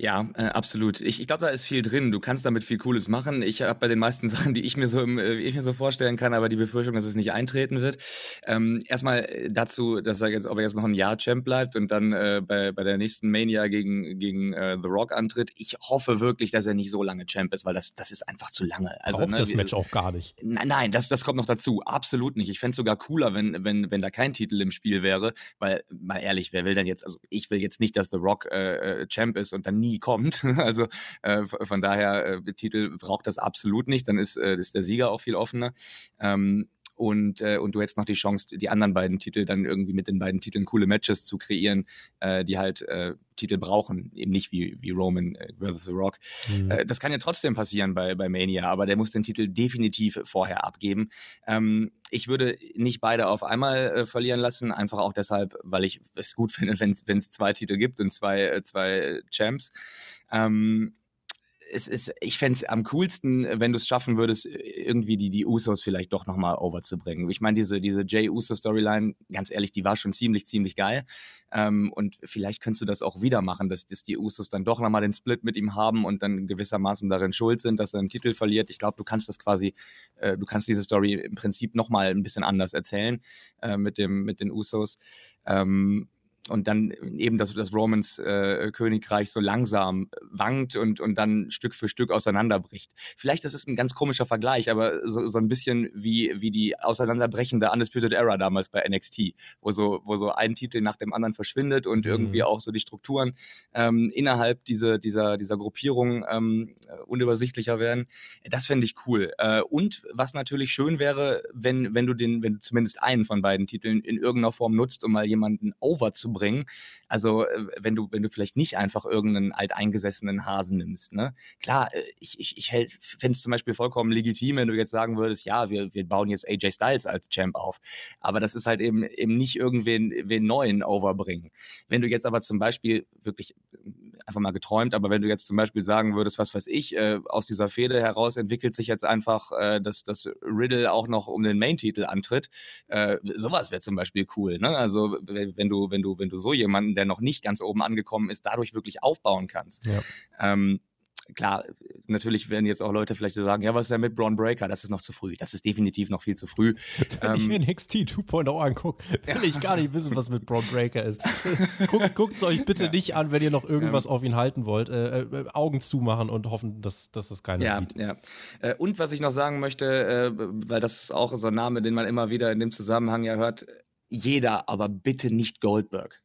Ja, äh, absolut. Ich, ich glaube, da ist viel drin. Du kannst damit viel Cooles machen. Ich habe bei den meisten (laughs) Sachen, die ich mir so im, äh, ich mir so vorstellen kann, aber die Befürchtung, dass es nicht eintreten wird. Ähm, erstmal äh, dazu, dass er jetzt, ob er jetzt noch ein Jahr Champ bleibt und dann äh, bei, bei der nächsten Mania gegen, gegen äh, The Rock antritt. Ich hoffe wirklich, dass er nicht so lange Champ ist, weil das, das ist einfach zu lange. Also, ne, das Match auch gar nicht. Nein, nein, das, das kommt noch dazu. Absolut nicht. Ich fände es sogar cooler, wenn, wenn, wenn da kein Titel im Spiel wäre, weil, mal ehrlich, wer will denn jetzt, also ich will jetzt nicht, dass The Rock äh, Champ ist und dann nie kommt. (laughs) Also äh, von daher, äh, Titel braucht das absolut nicht. Dann ist, äh, ist der Sieger auch viel offener. Ähm, und, äh, und du hättest noch die Chance, die anderen beiden Titel dann irgendwie mit den beiden Titeln coole Matches zu kreieren, äh, die halt äh, Titel brauchen, eben nicht wie, wie Roman äh, vs. The Rock. Mhm. Äh, das kann ja trotzdem passieren bei, bei Mania, aber der muss den Titel definitiv vorher abgeben. Ähm, ich würde nicht beide auf einmal äh, verlieren lassen, einfach auch deshalb, weil ich es gut (laughs) finde, wenn es zwei Titel gibt und zwei, äh, zwei Champs. Ähm, es ist, ich fände es am coolsten, wenn du es schaffen würdest, irgendwie die, die Usos vielleicht doch nochmal overzubringen. Ich meine, diese, diese Jay Uso-Storyline, ganz ehrlich, die war schon ziemlich, ziemlich geil. Ähm, und vielleicht könntest du das auch wieder machen, dass, dass die Usos dann doch nochmal den Split mit ihm haben und dann gewissermaßen darin schuld sind, dass er einen Titel verliert. Ich glaube, du kannst das quasi, äh, du kannst diese Story im Prinzip nochmal ein bisschen anders erzählen äh, mit, dem, mit den Usos. Ähm, und dann eben das, das Romans äh, Königreich so langsam wankt und, und dann Stück für Stück auseinanderbricht. Vielleicht ist es ein ganz komischer Vergleich, aber so, so ein bisschen wie, wie die auseinanderbrechende Undisputed Era damals bei NXT, wo so, wo so ein Titel nach dem anderen verschwindet und mhm. irgendwie auch so die Strukturen ähm, innerhalb diese, dieser, dieser Gruppierung ähm, unübersichtlicher werden. Das fände ich cool. Äh, und was natürlich schön wäre, wenn, wenn du den, wenn du zumindest einen von beiden Titeln in irgendeiner Form nutzt, um mal jemanden over zu bringen. Also äh, wenn du, wenn du vielleicht nicht einfach irgendeinen alteingesessenen Hasen nimmst. Ne? Klar, äh, ich, ich, ich fände es zum Beispiel vollkommen legitim, wenn du jetzt sagen würdest, ja, wir, wir bauen jetzt AJ Styles als Champ auf. Aber das ist halt eben, eben nicht irgendwen wen neuen overbringen. Wenn du jetzt aber zum Beispiel wirklich einfach mal geträumt, aber wenn du jetzt zum Beispiel sagen würdest, was weiß ich, äh, aus dieser Fehde heraus entwickelt sich jetzt einfach, äh, dass, dass Riddle auch noch um den Main-Titel antritt, äh, sowas wäre zum Beispiel cool. Ne? Also wenn du, wenn du, wenn du so jemanden, der noch nicht ganz oben angekommen ist, dadurch wirklich aufbauen kannst. Ja. Ähm, klar, natürlich werden jetzt auch Leute vielleicht sagen, ja, was ist denn mit Braun Breaker? Das ist noch zu früh. Das ist definitiv noch viel zu früh. (laughs) Wenn ähm, ich mir NXT 2.0 angucke, (laughs) will ich gar nicht wissen, was mit Braun Breaker ist. (laughs) Guckt es euch bitte ja. nicht an, wenn ihr noch irgendwas ähm, auf ihn halten wollt. Äh, äh, Augen zumachen und hoffen, dass, dass das keiner ja, sieht. Ja. Äh, und was ich noch sagen möchte, äh, weil das ist auch so ein Name, den man immer wieder in dem Zusammenhang ja hört, jeder, aber bitte nicht Goldberg.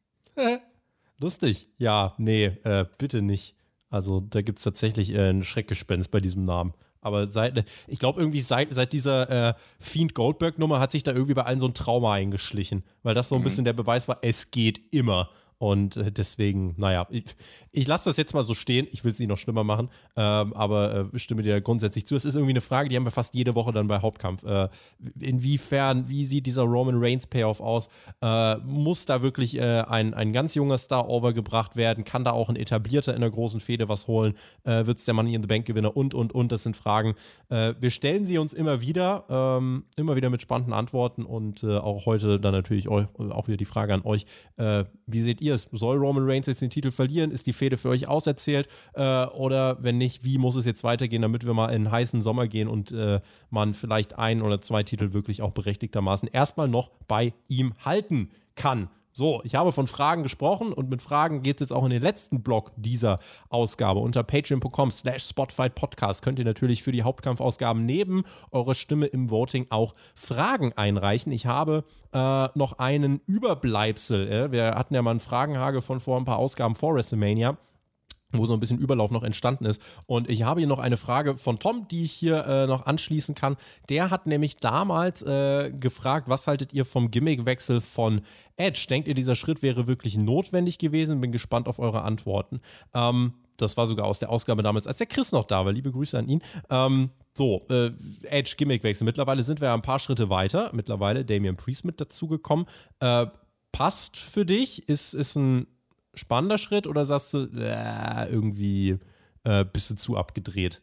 Lustig. Ja, nee, äh, bitte nicht. Also da gibt es tatsächlich äh, ein Schreckgespenst bei diesem Namen. Aber seit, ich glaube irgendwie seit, seit dieser äh, Fiend Goldberg-Nummer hat sich da irgendwie bei allen so ein Trauma eingeschlichen, weil das so ein mhm. bisschen der Beweis war, es geht immer. Und äh, deswegen, naja, ich, ich lasse das jetzt mal so stehen. Ich will es nicht noch schlimmer machen, ähm, aber äh, stimme dir grundsätzlich zu. Es ist irgendwie eine Frage, die haben wir fast jede Woche dann bei Hauptkampf. Äh, inwiefern, wie sieht dieser Roman Reigns Payoff aus? Äh, muss da wirklich äh, ein, ein ganz junger Star overgebracht werden? Kann da auch ein etablierter in der großen Fehde was holen? Äh, Wird es der Money in the Bank Gewinner? Und, und, und. Das sind Fragen. wir stellen sie uns immer wieder, ähm, immer wieder mit spannenden Antworten und auch heute dann natürlich auch wieder die Frage an euch. wie seht ihr es? Soll Roman Reigns jetzt den Titel verlieren? Ist die Fehde für euch auserzählt? Äh, oder wenn nicht, wie muss es jetzt weitergehen, damit wir mal in einen heißen Sommer gehen und äh, man vielleicht ein oder zwei Titel wirklich auch berechtigtermaßen erstmal noch bei ihm halten kann? So, ich habe von Fragen gesprochen und mit Fragen geht es jetzt auch in den letzten Block dieser Ausgabe. Unter patreon.com slash spotfight podcast könnt ihr natürlich für die Hauptkampfausgaben neben eurer Stimme im Voting auch Fragen einreichen. Ich habe äh, noch einen Überbleibsel. Äh? Wir hatten ja mal einen Fragenhagel von vor ein paar Ausgaben vor WrestleMania wo so ein bisschen Überlauf noch entstanden ist. Und ich habe hier noch eine Frage von Tom, die ich hier äh, noch anschließen kann. Der hat nämlich damals äh, gefragt, was haltet ihr vom Gimmickwechsel von Edge? Denkt ihr, dieser Schritt wäre wirklich notwendig gewesen? Bin gespannt auf eure Antworten. Ähm, das war sogar aus der Ausgabe damals, als der Chris noch da war. Liebe Grüße an ihn. Ähm, so, äh, Edge Gimmickwechsel. Mittlerweile sind wir ein paar Schritte weiter. Mittlerweile Damian Priest mit dazugekommen. Äh, passt für dich? Ist, ist ein spannender Schritt oder sagst du, äh, irgendwie äh, bist du zu abgedreht?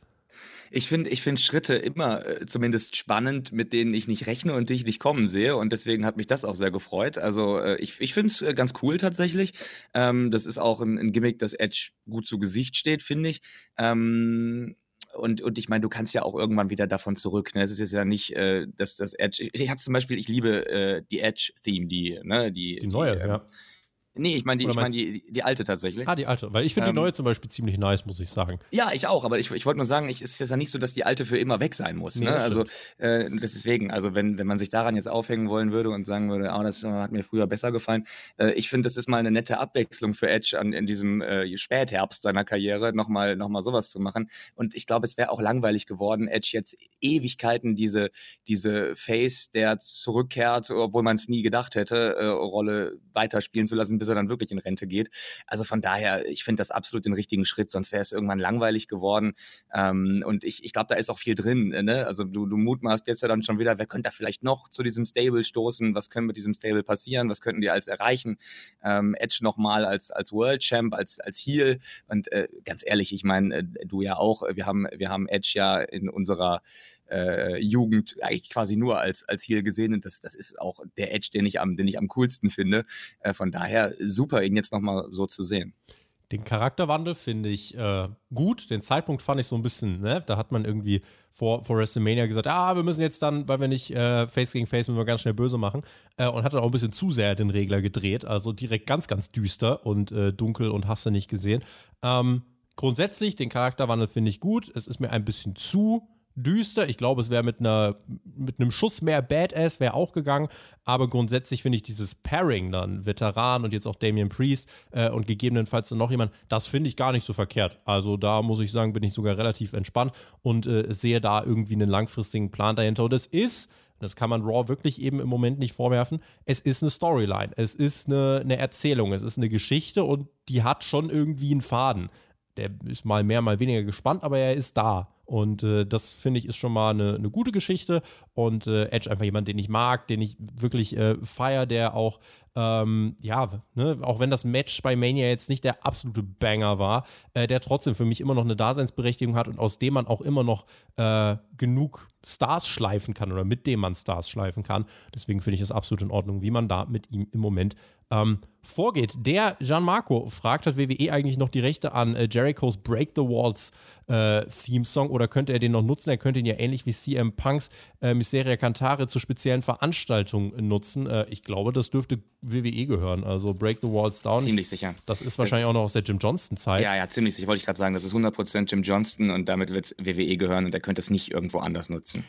Ich finde ich find Schritte immer äh, zumindest spannend, mit denen ich nicht rechne und die ich nicht kommen sehe. Und deswegen hat mich das auch sehr gefreut. Also äh, ich, ich finde es äh, ganz cool tatsächlich. Ähm, das ist auch ein, ein, Gimmick, das Edge gut zu Gesicht steht, finde ich. Ähm, und, und ich meine, du kannst ja auch irgendwann wieder davon zurück. Ne? Es ist jetzt ja nicht, äh, dass das Edge. Ich, ich habe zum Beispiel, ich liebe äh, die Edge-Theme, die, ne, die, die neue, die, ähm, ja. Nee, ich meine die, ich mein die, die alte tatsächlich. Ah, die alte. Weil ich finde ähm, die neue zum Beispiel ziemlich nice, muss ich sagen. Ja, ich auch, aber ich, ich wollte nur sagen, es ist ja nicht so, dass die alte für immer weg sein muss. Nee, ne? Also äh, deswegen, also wenn, wenn man sich daran jetzt aufhängen wollen würde und sagen würde, oh, das hat mir früher besser gefallen, äh, ich finde, das ist mal eine nette Abwechslung für Edge an, in diesem äh, Spätherbst seiner Karriere, nochmal noch mal sowas zu machen. Und ich glaube, es wäre auch langweilig geworden, Edge jetzt Ewigkeiten diese, diese Face, der zurückkehrt, obwohl man es nie gedacht hätte, äh, Rolle weiterspielen zu lassen bis er dann wirklich in Rente geht. Also von daher, ich finde das absolut den richtigen Schritt, sonst wäre es irgendwann langweilig geworden. Ähm, und ich, ich glaube, da ist auch viel drin. Ne? Also du, du mutmaßt jetzt ja dann schon wieder, wer könnte da vielleicht noch zu diesem Stable stoßen? Was könnte mit diesem Stable passieren? Was könnten die als erreichen? Ähm, Edge nochmal als, als World Champ, als, als Heel. Und äh, ganz ehrlich, ich meine, äh, du ja auch, wir haben, wir haben Edge ja in unserer äh, Jugend eigentlich quasi nur als, als Heel gesehen und das, das ist auch der Edge, den ich am, den ich am coolsten finde. Äh, von daher super, ihn jetzt nochmal so zu sehen. Den Charakterwandel finde ich äh, gut. Den Zeitpunkt fand ich so ein bisschen, ne? Da hat man irgendwie vor, vor WrestleMania gesagt, ah, wir müssen jetzt dann, weil wir nicht äh, Face gegen Face, müssen wir ganz schnell böse machen. Äh, und hat dann auch ein bisschen zu sehr den Regler gedreht. Also direkt ganz, ganz düster und äh, dunkel und hast du nicht gesehen. Ähm, grundsätzlich, den Charakterwandel finde ich gut. Es ist mir ein bisschen zu düster. Ich glaube, es wäre mit, mit einem Schuss mehr Badass wäre auch gegangen. Aber grundsätzlich finde ich dieses Pairing dann, Veteran und jetzt auch Damian Priest äh, und gegebenenfalls dann noch jemand, das finde ich gar nicht so verkehrt. Also da muss ich sagen, bin ich sogar relativ entspannt und äh, sehe da irgendwie einen langfristigen Plan dahinter. Und es ist, das kann man Raw wirklich eben im Moment nicht vorwerfen, es ist eine Storyline, es ist eine, eine Erzählung, es ist eine Geschichte und die hat schon irgendwie einen Faden. Der ist mal mehr, mal weniger gespannt, aber er ist da. Und äh, das finde ich ist schon mal eine, eine gute Geschichte. Und äh, Edge einfach jemand, den ich mag, den ich wirklich äh, feier, der auch, ähm, ja, ne, auch wenn das Match bei Mania jetzt nicht der absolute Banger war, äh, der trotzdem für mich immer noch eine Daseinsberechtigung hat und aus dem man auch immer noch äh, genug Stars schleifen kann oder mit dem man Stars schleifen kann. Deswegen finde ich es absolut in Ordnung, wie man da mit ihm im Moment ähm, vorgeht. Der Gianmarco fragt, hat WWE eigentlich noch die Rechte an äh, Jerichos Break the Walls äh, Theme-Song oder könnte er den noch nutzen? Er könnte ihn ja ähnlich wie CM Punks äh, Miseria Cantare zu speziellen Veranstaltungen nutzen. Äh, ich glaube, das dürfte WWE gehören. Also Break the Walls Down. Ziemlich sicher. Das ist wahrscheinlich das auch noch aus der Jim Johnston-Zeit. Ja, ja, ziemlich sicher. Wollte ich gerade sagen, das ist 100% Jim Johnston und damit wird WWE gehören und er könnte es nicht irgendwo anders nutzen.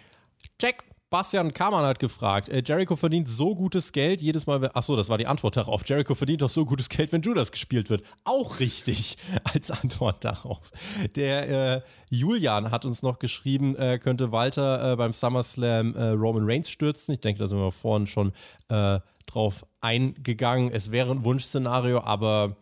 Check. Bastian Kamann hat gefragt, äh, Jericho verdient so gutes Geld jedes Mal, achso, das war die Antwort darauf. Jericho verdient doch so gutes Geld, wenn Judas gespielt wird. Auch richtig (laughs) als Antwort darauf. Der äh, Julian hat uns noch geschrieben, äh, könnte Walter äh, beim SummerSlam äh, Roman Reigns stürzen. Ich denke, da sind wir vorhin schon äh, drauf eingegangen. Es wäre ein Wunschszenario, aber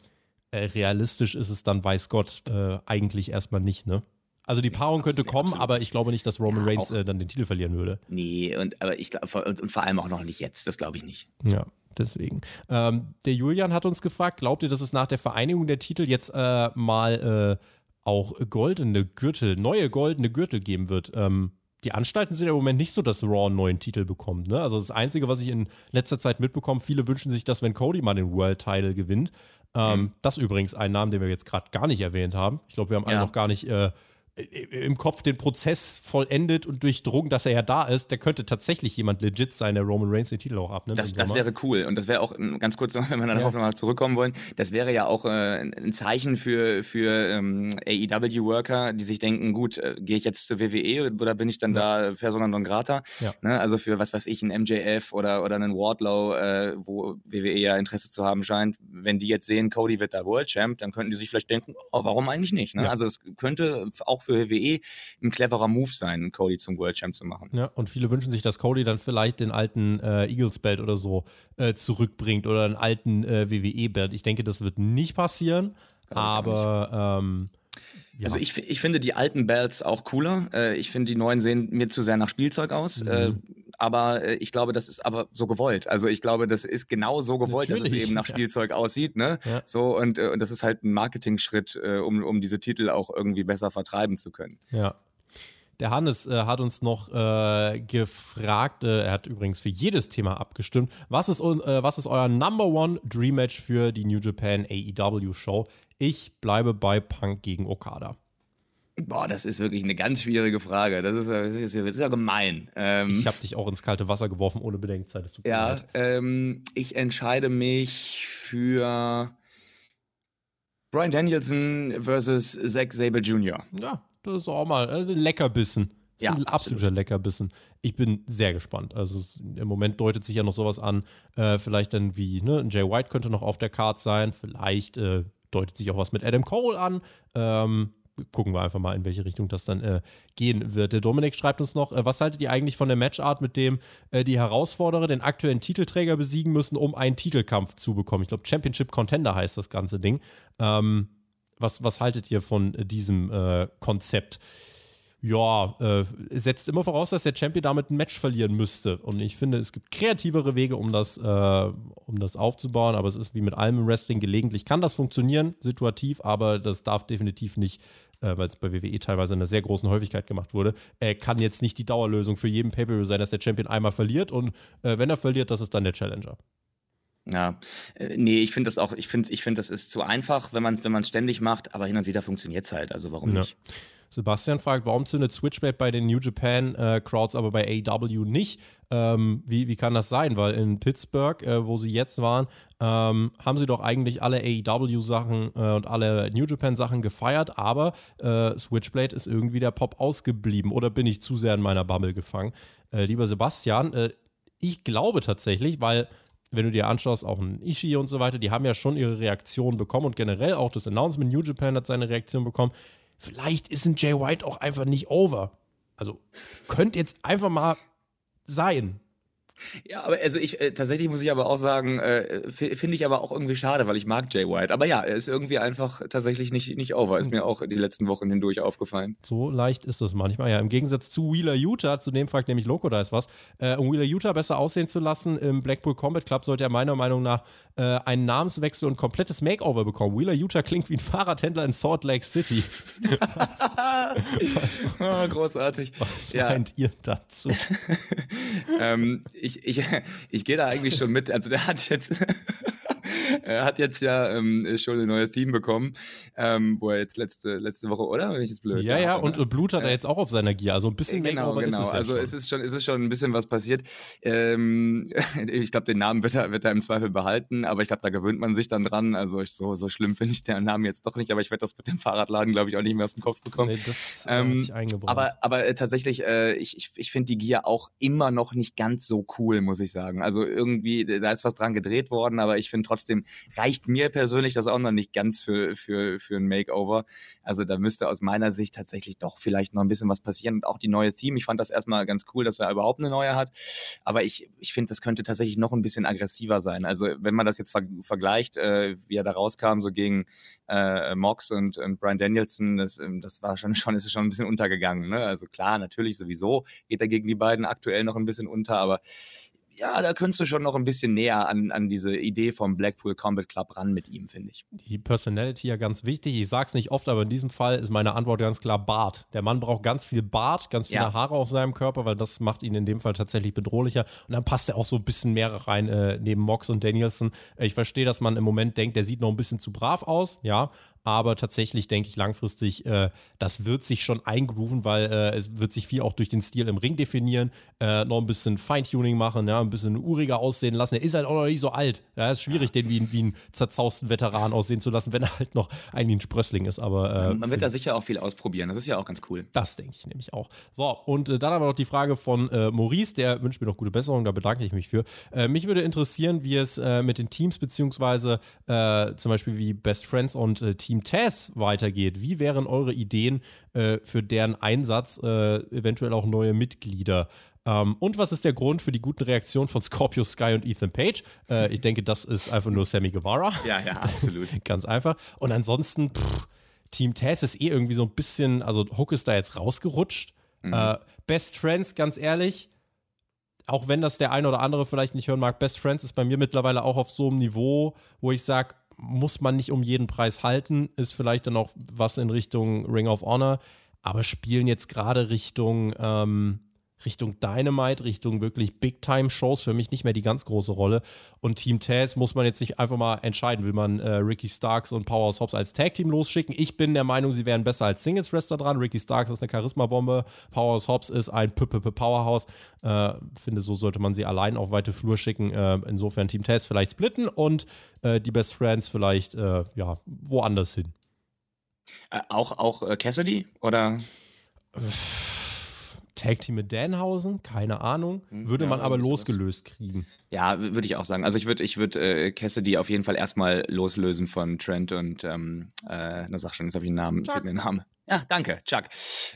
realistisch ist es dann, weiß Gott, eigentlich erstmal nicht, ne? Also die Paarung könnte kommen, absolut. aber ich glaube nicht, dass Roman ja, Reigns äh, dann den Titel verlieren würde. Nee, und, aber ich, und, und vor allem auch noch nicht jetzt, das glaube ich nicht. Ja, deswegen. Ähm, der Julian hat uns gefragt, glaubt ihr, dass es nach der Vereinigung der Titel jetzt äh, mal äh, auch goldene Gürtel, neue goldene Gürtel geben wird? Ähm, die Anstalten sind im Moment nicht so, dass Raw einen neuen Titel bekommt. Ne? Also das Einzige, was ich in letzter Zeit mitbekomme, viele wünschen sich, dass wenn Cody mal den World Title gewinnt. Ähm, mhm. Das übrigens ein Name, den wir jetzt gerade gar nicht erwähnt haben. Ich glaube, wir haben ja. alle noch gar nicht äh, im Kopf den Prozess vollendet und durchdrungen, dass er ja da ist, der könnte tatsächlich jemand legit sein, der Roman Reigns den Titel auch abnimmt. Das, das wäre cool. Und das wäre auch, ganz kurz, (laughs) wenn wir darauf ja. nochmal zurückkommen wollen, das wäre ja auch äh, ein Zeichen für, für ähm, AEW-Worker, die sich denken, gut, äh, gehe ich jetzt zur WWE oder bin ich dann ja. da Persona non grata? Ja. Ne? Also für, was weiß ich, einen MJF oder, oder einen Wardlow, äh, wo WWE ja Interesse zu haben scheint, wenn die jetzt sehen, Cody wird da World Champ, dann könnten die sich vielleicht denken, oh, warum eigentlich nicht? Ne? Also es könnte auch für für WWE ein cleverer Move sein, Cody zum World Champ zu machen. Ja, und viele wünschen sich, dass Cody dann vielleicht den alten äh, Eagles Belt oder so äh, zurückbringt oder einen alten äh, WWE Belt. Ich denke, das wird nicht passieren, aber ähm, ja. Also ich, ich finde die alten Belts auch cooler. Äh, ich finde die neuen sehen mir zu sehr nach Spielzeug aus. Äh, mhm. aber äh, ich glaube, das ist aber so gewollt. Also ich glaube, das ist genau so gewollt, Natürlich. dass es eben nach Spielzeug ja. aussieht. Ne? Ja. So und, und das ist halt ein Marketing-Schritt, um, um diese Titel auch irgendwie besser vertreiben zu können. Ja. Der Hannes äh, hat uns noch äh, gefragt, äh, er hat übrigens für jedes Thema abgestimmt. Was ist, was ist euer Number One Dream Match für die New Japan AEW Show? Ich bleibe bei Punk gegen Okada. Boah, das ist wirklich eine ganz schwierige Frage. Das ist, das ist, das ist ja gemein. Ähm, ich habe dich auch ins kalte Wasser geworfen ohne Bedenkzeit. ja, ähm, ich entscheide mich für Brian Danielson versus Zack Sabre Jr. Ja, das ist auch mal also ein Leckerbissen. Ja, ein absoluter absolut. Leckerbissen. Ich bin sehr gespannt. Also es, im Moment deutet sich ja noch sowas an. Äh, vielleicht dann wie, ne, Jay White könnte noch auf der Card sein. Vielleicht äh, deutet sich auch was mit Adam Cole an. Ähm, gucken wir einfach mal, in welche Richtung das dann äh, gehen wird. Der Dominik schreibt uns noch, äh, was haltet ihr eigentlich von der Matchart, mit dem äh, die Herausforderer den aktuellen Titelträger besiegen müssen, um einen Titelkampf zu bekommen? Ich glaube, Championship Contender heißt das ganze Ding. Ähm, was, was haltet ihr von diesem äh, Konzept? Ja, äh, setzt immer voraus, dass der Champion damit ein Match verlieren müsste. Und ich finde, es gibt kreativere Wege, um das, äh, um das aufzubauen. Aber es ist wie mit allem im Wrestling. Gelegentlich kann das funktionieren, situativ, aber das darf definitiv nicht, äh, weil es bei WWE teilweise in einer sehr großen Häufigkeit gemacht wurde, kann jetzt nicht die Dauerlösung für jeden Pay-Per-View sein, dass der Champion einmal verliert. Und äh, wenn er verliert, das ist dann der Challenger. Ja, äh, nee, ich finde das auch, ich finde, ich finde, das ist zu einfach, wenn man es wenn ständig macht, aber hin und wieder funktioniert es halt, also warum ja. nicht? Sebastian fragt, warum zündet Switchblade bei den New Japan äh, Crowds, aber bei AEW nicht? Ähm, wie, wie kann das sein? Weil in Pittsburgh, äh, wo sie jetzt waren, ähm, haben sie doch eigentlich alle AEW-Sachen äh, und alle New Japan-Sachen gefeiert, aber äh, Switchblade ist irgendwie der Pop ausgeblieben. Oder bin ich zu sehr in meiner Bubble gefangen? Äh, lieber Sebastian, äh, ich glaube tatsächlich, weil wenn du dir anschaust, auch ein Ishii und so weiter, die haben ja schon ihre Reaktion bekommen und generell auch das Announcement New Japan hat seine Reaktion bekommen vielleicht ist ein Jay White auch einfach nicht over. Also könnte jetzt einfach mal sein. Ja, aber also ich äh, tatsächlich muss ich aber auch sagen, äh, finde ich aber auch irgendwie schade, weil ich mag Jay White. Aber ja, er ist irgendwie einfach tatsächlich nicht, nicht over. Ist mir auch die letzten Wochen hindurch aufgefallen. So leicht ist das manchmal. Ja, im Gegensatz zu Wheeler Utah, zu dem fragt nämlich Loco, da ist was. Äh, um Wheeler Utah besser aussehen zu lassen, im Blackpool Combat Club sollte er meiner Meinung nach äh, einen Namenswechsel und komplettes Makeover bekommen. Wheeler Utah klingt wie ein Fahrradhändler in Salt Lake City. (laughs) oh, großartig. Was ja. meint ihr dazu? (laughs) ähm, ich ich, ich, (laughs) ich gehe da eigentlich schon mit. Also der hat jetzt, er hat jetzt ja ähm, schon eine neue Theme bekommen, ähm, wo er jetzt letzte, letzte Woche, oder? Wenn ich das blöd Ja, ja, und ne? Blut hat er jetzt auch auf seiner Gear. Also ein bisschen äh, genau, genau. Ist es also es ist schon, es ist schon ein bisschen was passiert. Ähm, (laughs) ich glaube, den Namen wird er, wird er im Zweifel behalten, aber ich glaube, da gewöhnt man sich dann dran. Also ich, so, so schlimm finde ich den Namen jetzt doch nicht, aber ich werde das mit dem Fahrradladen, glaube ich, auch nicht mehr aus dem Kopf bekommen. Nee, das ähm, aber, aber äh, tatsächlich, äh, ich, ich, ich finde die Gear auch immer noch nicht ganz so cool, muss ich sagen. Also irgendwie, da ist was dran gedreht worden, aber ich finde trotzdem, reicht mir persönlich das auch noch nicht ganz für, für, für ein Makeover. Also da müsste aus meiner Sicht tatsächlich doch vielleicht noch ein bisschen was passieren. Und auch die neue Theme, ich fand das erstmal ganz cool, dass er überhaupt eine neue hat. Aber ich, ich finde, das könnte tatsächlich noch ein bisschen aggressiver sein. Also wenn man das jetzt ver vergleicht, äh, wie er da rauskam, so gegen äh, Mox und, und Brian Danielson, das, ähm, das war schon, (laughs) schon, ist schon ein bisschen untergegangen. Ne? Also klar, natürlich sowieso geht er gegen die beiden aktuell noch ein bisschen unter, aber ja, da könntest du schon noch ein bisschen näher an, an diese Idee vom Blackpool Combat Club ran mit ihm, finde ich. Die Personality ja ganz wichtig. Ich sag's nicht oft, aber in diesem Fall ist meine Antwort ganz klar Bart. Der Mann braucht ganz viel Bart, ganz viele ja. Haare auf seinem Körper, weil das macht ihn in dem Fall tatsächlich bedrohlicher. Und dann passt er auch so ein bisschen mehr rein äh, neben Mox und Danielson. Ich verstehe, dass man im Moment denkt, der sieht noch ein bisschen zu brav aus, ja, aber tatsächlich denke ich langfristig, äh, das wird sich schon eingrooven, weil äh, es wird sich viel auch durch den Stil im Ring definieren, äh, noch ein bisschen Feintuning machen, ja, ein bisschen uriger aussehen lassen. Er ist halt auch noch nicht so alt. Ja, ist schwierig, den wie, wie einen zerzausten Veteran aussehen zu lassen, wenn er halt noch eigentlich ein Sprössling ist. Aber äh, man wird da sicher auch viel ausprobieren. Das ist ja auch ganz cool. Das denke ich nämlich auch. So, und äh, dann haben wir noch die Frage von äh, Maurice, der wünscht mir noch gute Besserung, da bedanke ich mich für. mich würde interessieren, wie es mit den Teams beziehungsweise zum Beispiel wie Best Friends und Team Team Taz weitergeht. Wie wären eure Ideen äh, für deren Einsatz, äh, eventuell auch neue Mitglieder? Ähm, und was ist der Grund für die guten Reaktionen von Scorpio Sky und Ethan Page? Äh, ich denke, das ist einfach nur Sammy Guevara. (laughs) Ja, ja, absolut. (laughs) Ganz einfach. Und ansonsten, pff, Team Taz ist eh irgendwie so ein bisschen, also Hook ist da jetzt rausgerutscht. Mhm. Äh, Best Friends, ganz ehrlich, auch wenn das der eine oder andere vielleicht nicht hören mag, Best Friends ist bei mir mittlerweile auch auf so einem Niveau, wo ich sage, muss man nicht um jeden Preis halten, ist vielleicht dann auch was in Richtung Ring of Honor, aber spielen jetzt gerade Richtung ähm, Richtung Dynamite, Richtung wirklich Big-Time-Shows für mich nicht mehr die ganz große Rolle. Und Team Taz muss man jetzt nicht einfach mal entscheiden, will man äh, Ricky Starks und Powerhouse Hobbs als Tag-Team losschicken. Ich bin der Meinung, sie wären besser als Singles-Wrestler dran. Ricky Starks ist eine Charisma-Bombe, Powerhouse Hobbs ist ein P -P -P Powerhouse. Äh, finde, so sollte man sie allein auf weite Flur schicken. Äh, insofern Team Taz vielleicht splitten und äh, die Best Friends vielleicht äh, ja, woanders hin. Äh, auch auch Cassidy oder? Tag Team mit Danhausen, keine Ahnung. Hm, würde ja, man aber losgelöst was. kriegen. Ja, würde ich auch sagen. Also ich würde ich würd, äh, Cassidy auf jeden Fall erstmal loslösen von Trent und, ähm, äh, na sag schon, jetzt habe ich einen Namen, Chuck. fehlt mir ein Name. Ja, danke, Chuck.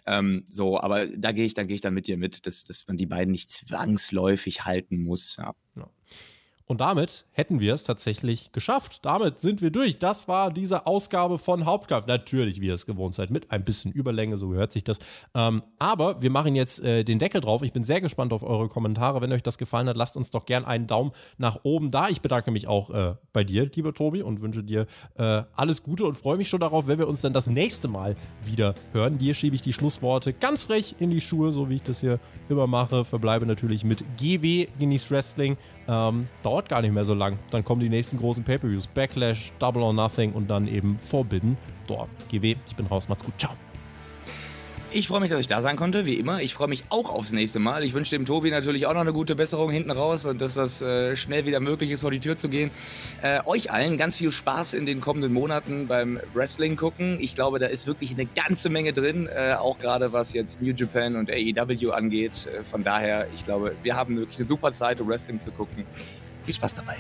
Ähm, so, aber da gehe ich, da gehe ich dann mit dir mit, dass, dass man die beiden nicht zwangsläufig halten muss. Ja. ja. Und damit hätten wir es tatsächlich geschafft. Damit sind wir durch. Das war diese Ausgabe von Hauptkampf. Natürlich, wie ihr es gewohnt seid, mit ein bisschen Überlänge, so gehört sich das. Ähm, aber wir machen jetzt äh, den Deckel drauf. Ich bin sehr gespannt auf eure Kommentare. Wenn euch das gefallen hat, lasst uns doch gern einen Daumen nach oben da. Ich bedanke mich auch äh, bei dir, lieber Tobi, und wünsche dir äh, alles Gute und freue mich schon darauf, wenn wir uns dann das nächste Mal wieder hören. Dir schiebe ich die Schlussworte ganz frech in die Schuhe, so wie ich das hier immer mache. Verbleibe natürlich mit GW, Genieß Wrestling. Ähm, dauert gar nicht mehr so lang. Dann kommen die nächsten großen Pay-Per-Views. Backlash, Double or Nothing und dann eben Forbidden Door. GW, ich bin raus. Macht's gut. Ciao. Ich freue mich, dass ich da sein konnte, wie immer. Ich freue mich auch aufs nächste Mal. Ich wünsche dem Tobi natürlich auch noch eine gute Besserung hinten raus und dass das äh, schnell wieder möglich ist, vor die Tür zu gehen. Äh, euch allen ganz viel Spaß in den kommenden Monaten beim Wrestling gucken. Ich glaube, da ist wirklich eine ganze Menge drin, äh, auch gerade was jetzt New Japan und AEW angeht. Äh, von daher, ich glaube, wir haben wirklich eine super Zeit, um Wrestling zu gucken. Viel Spaß dabei.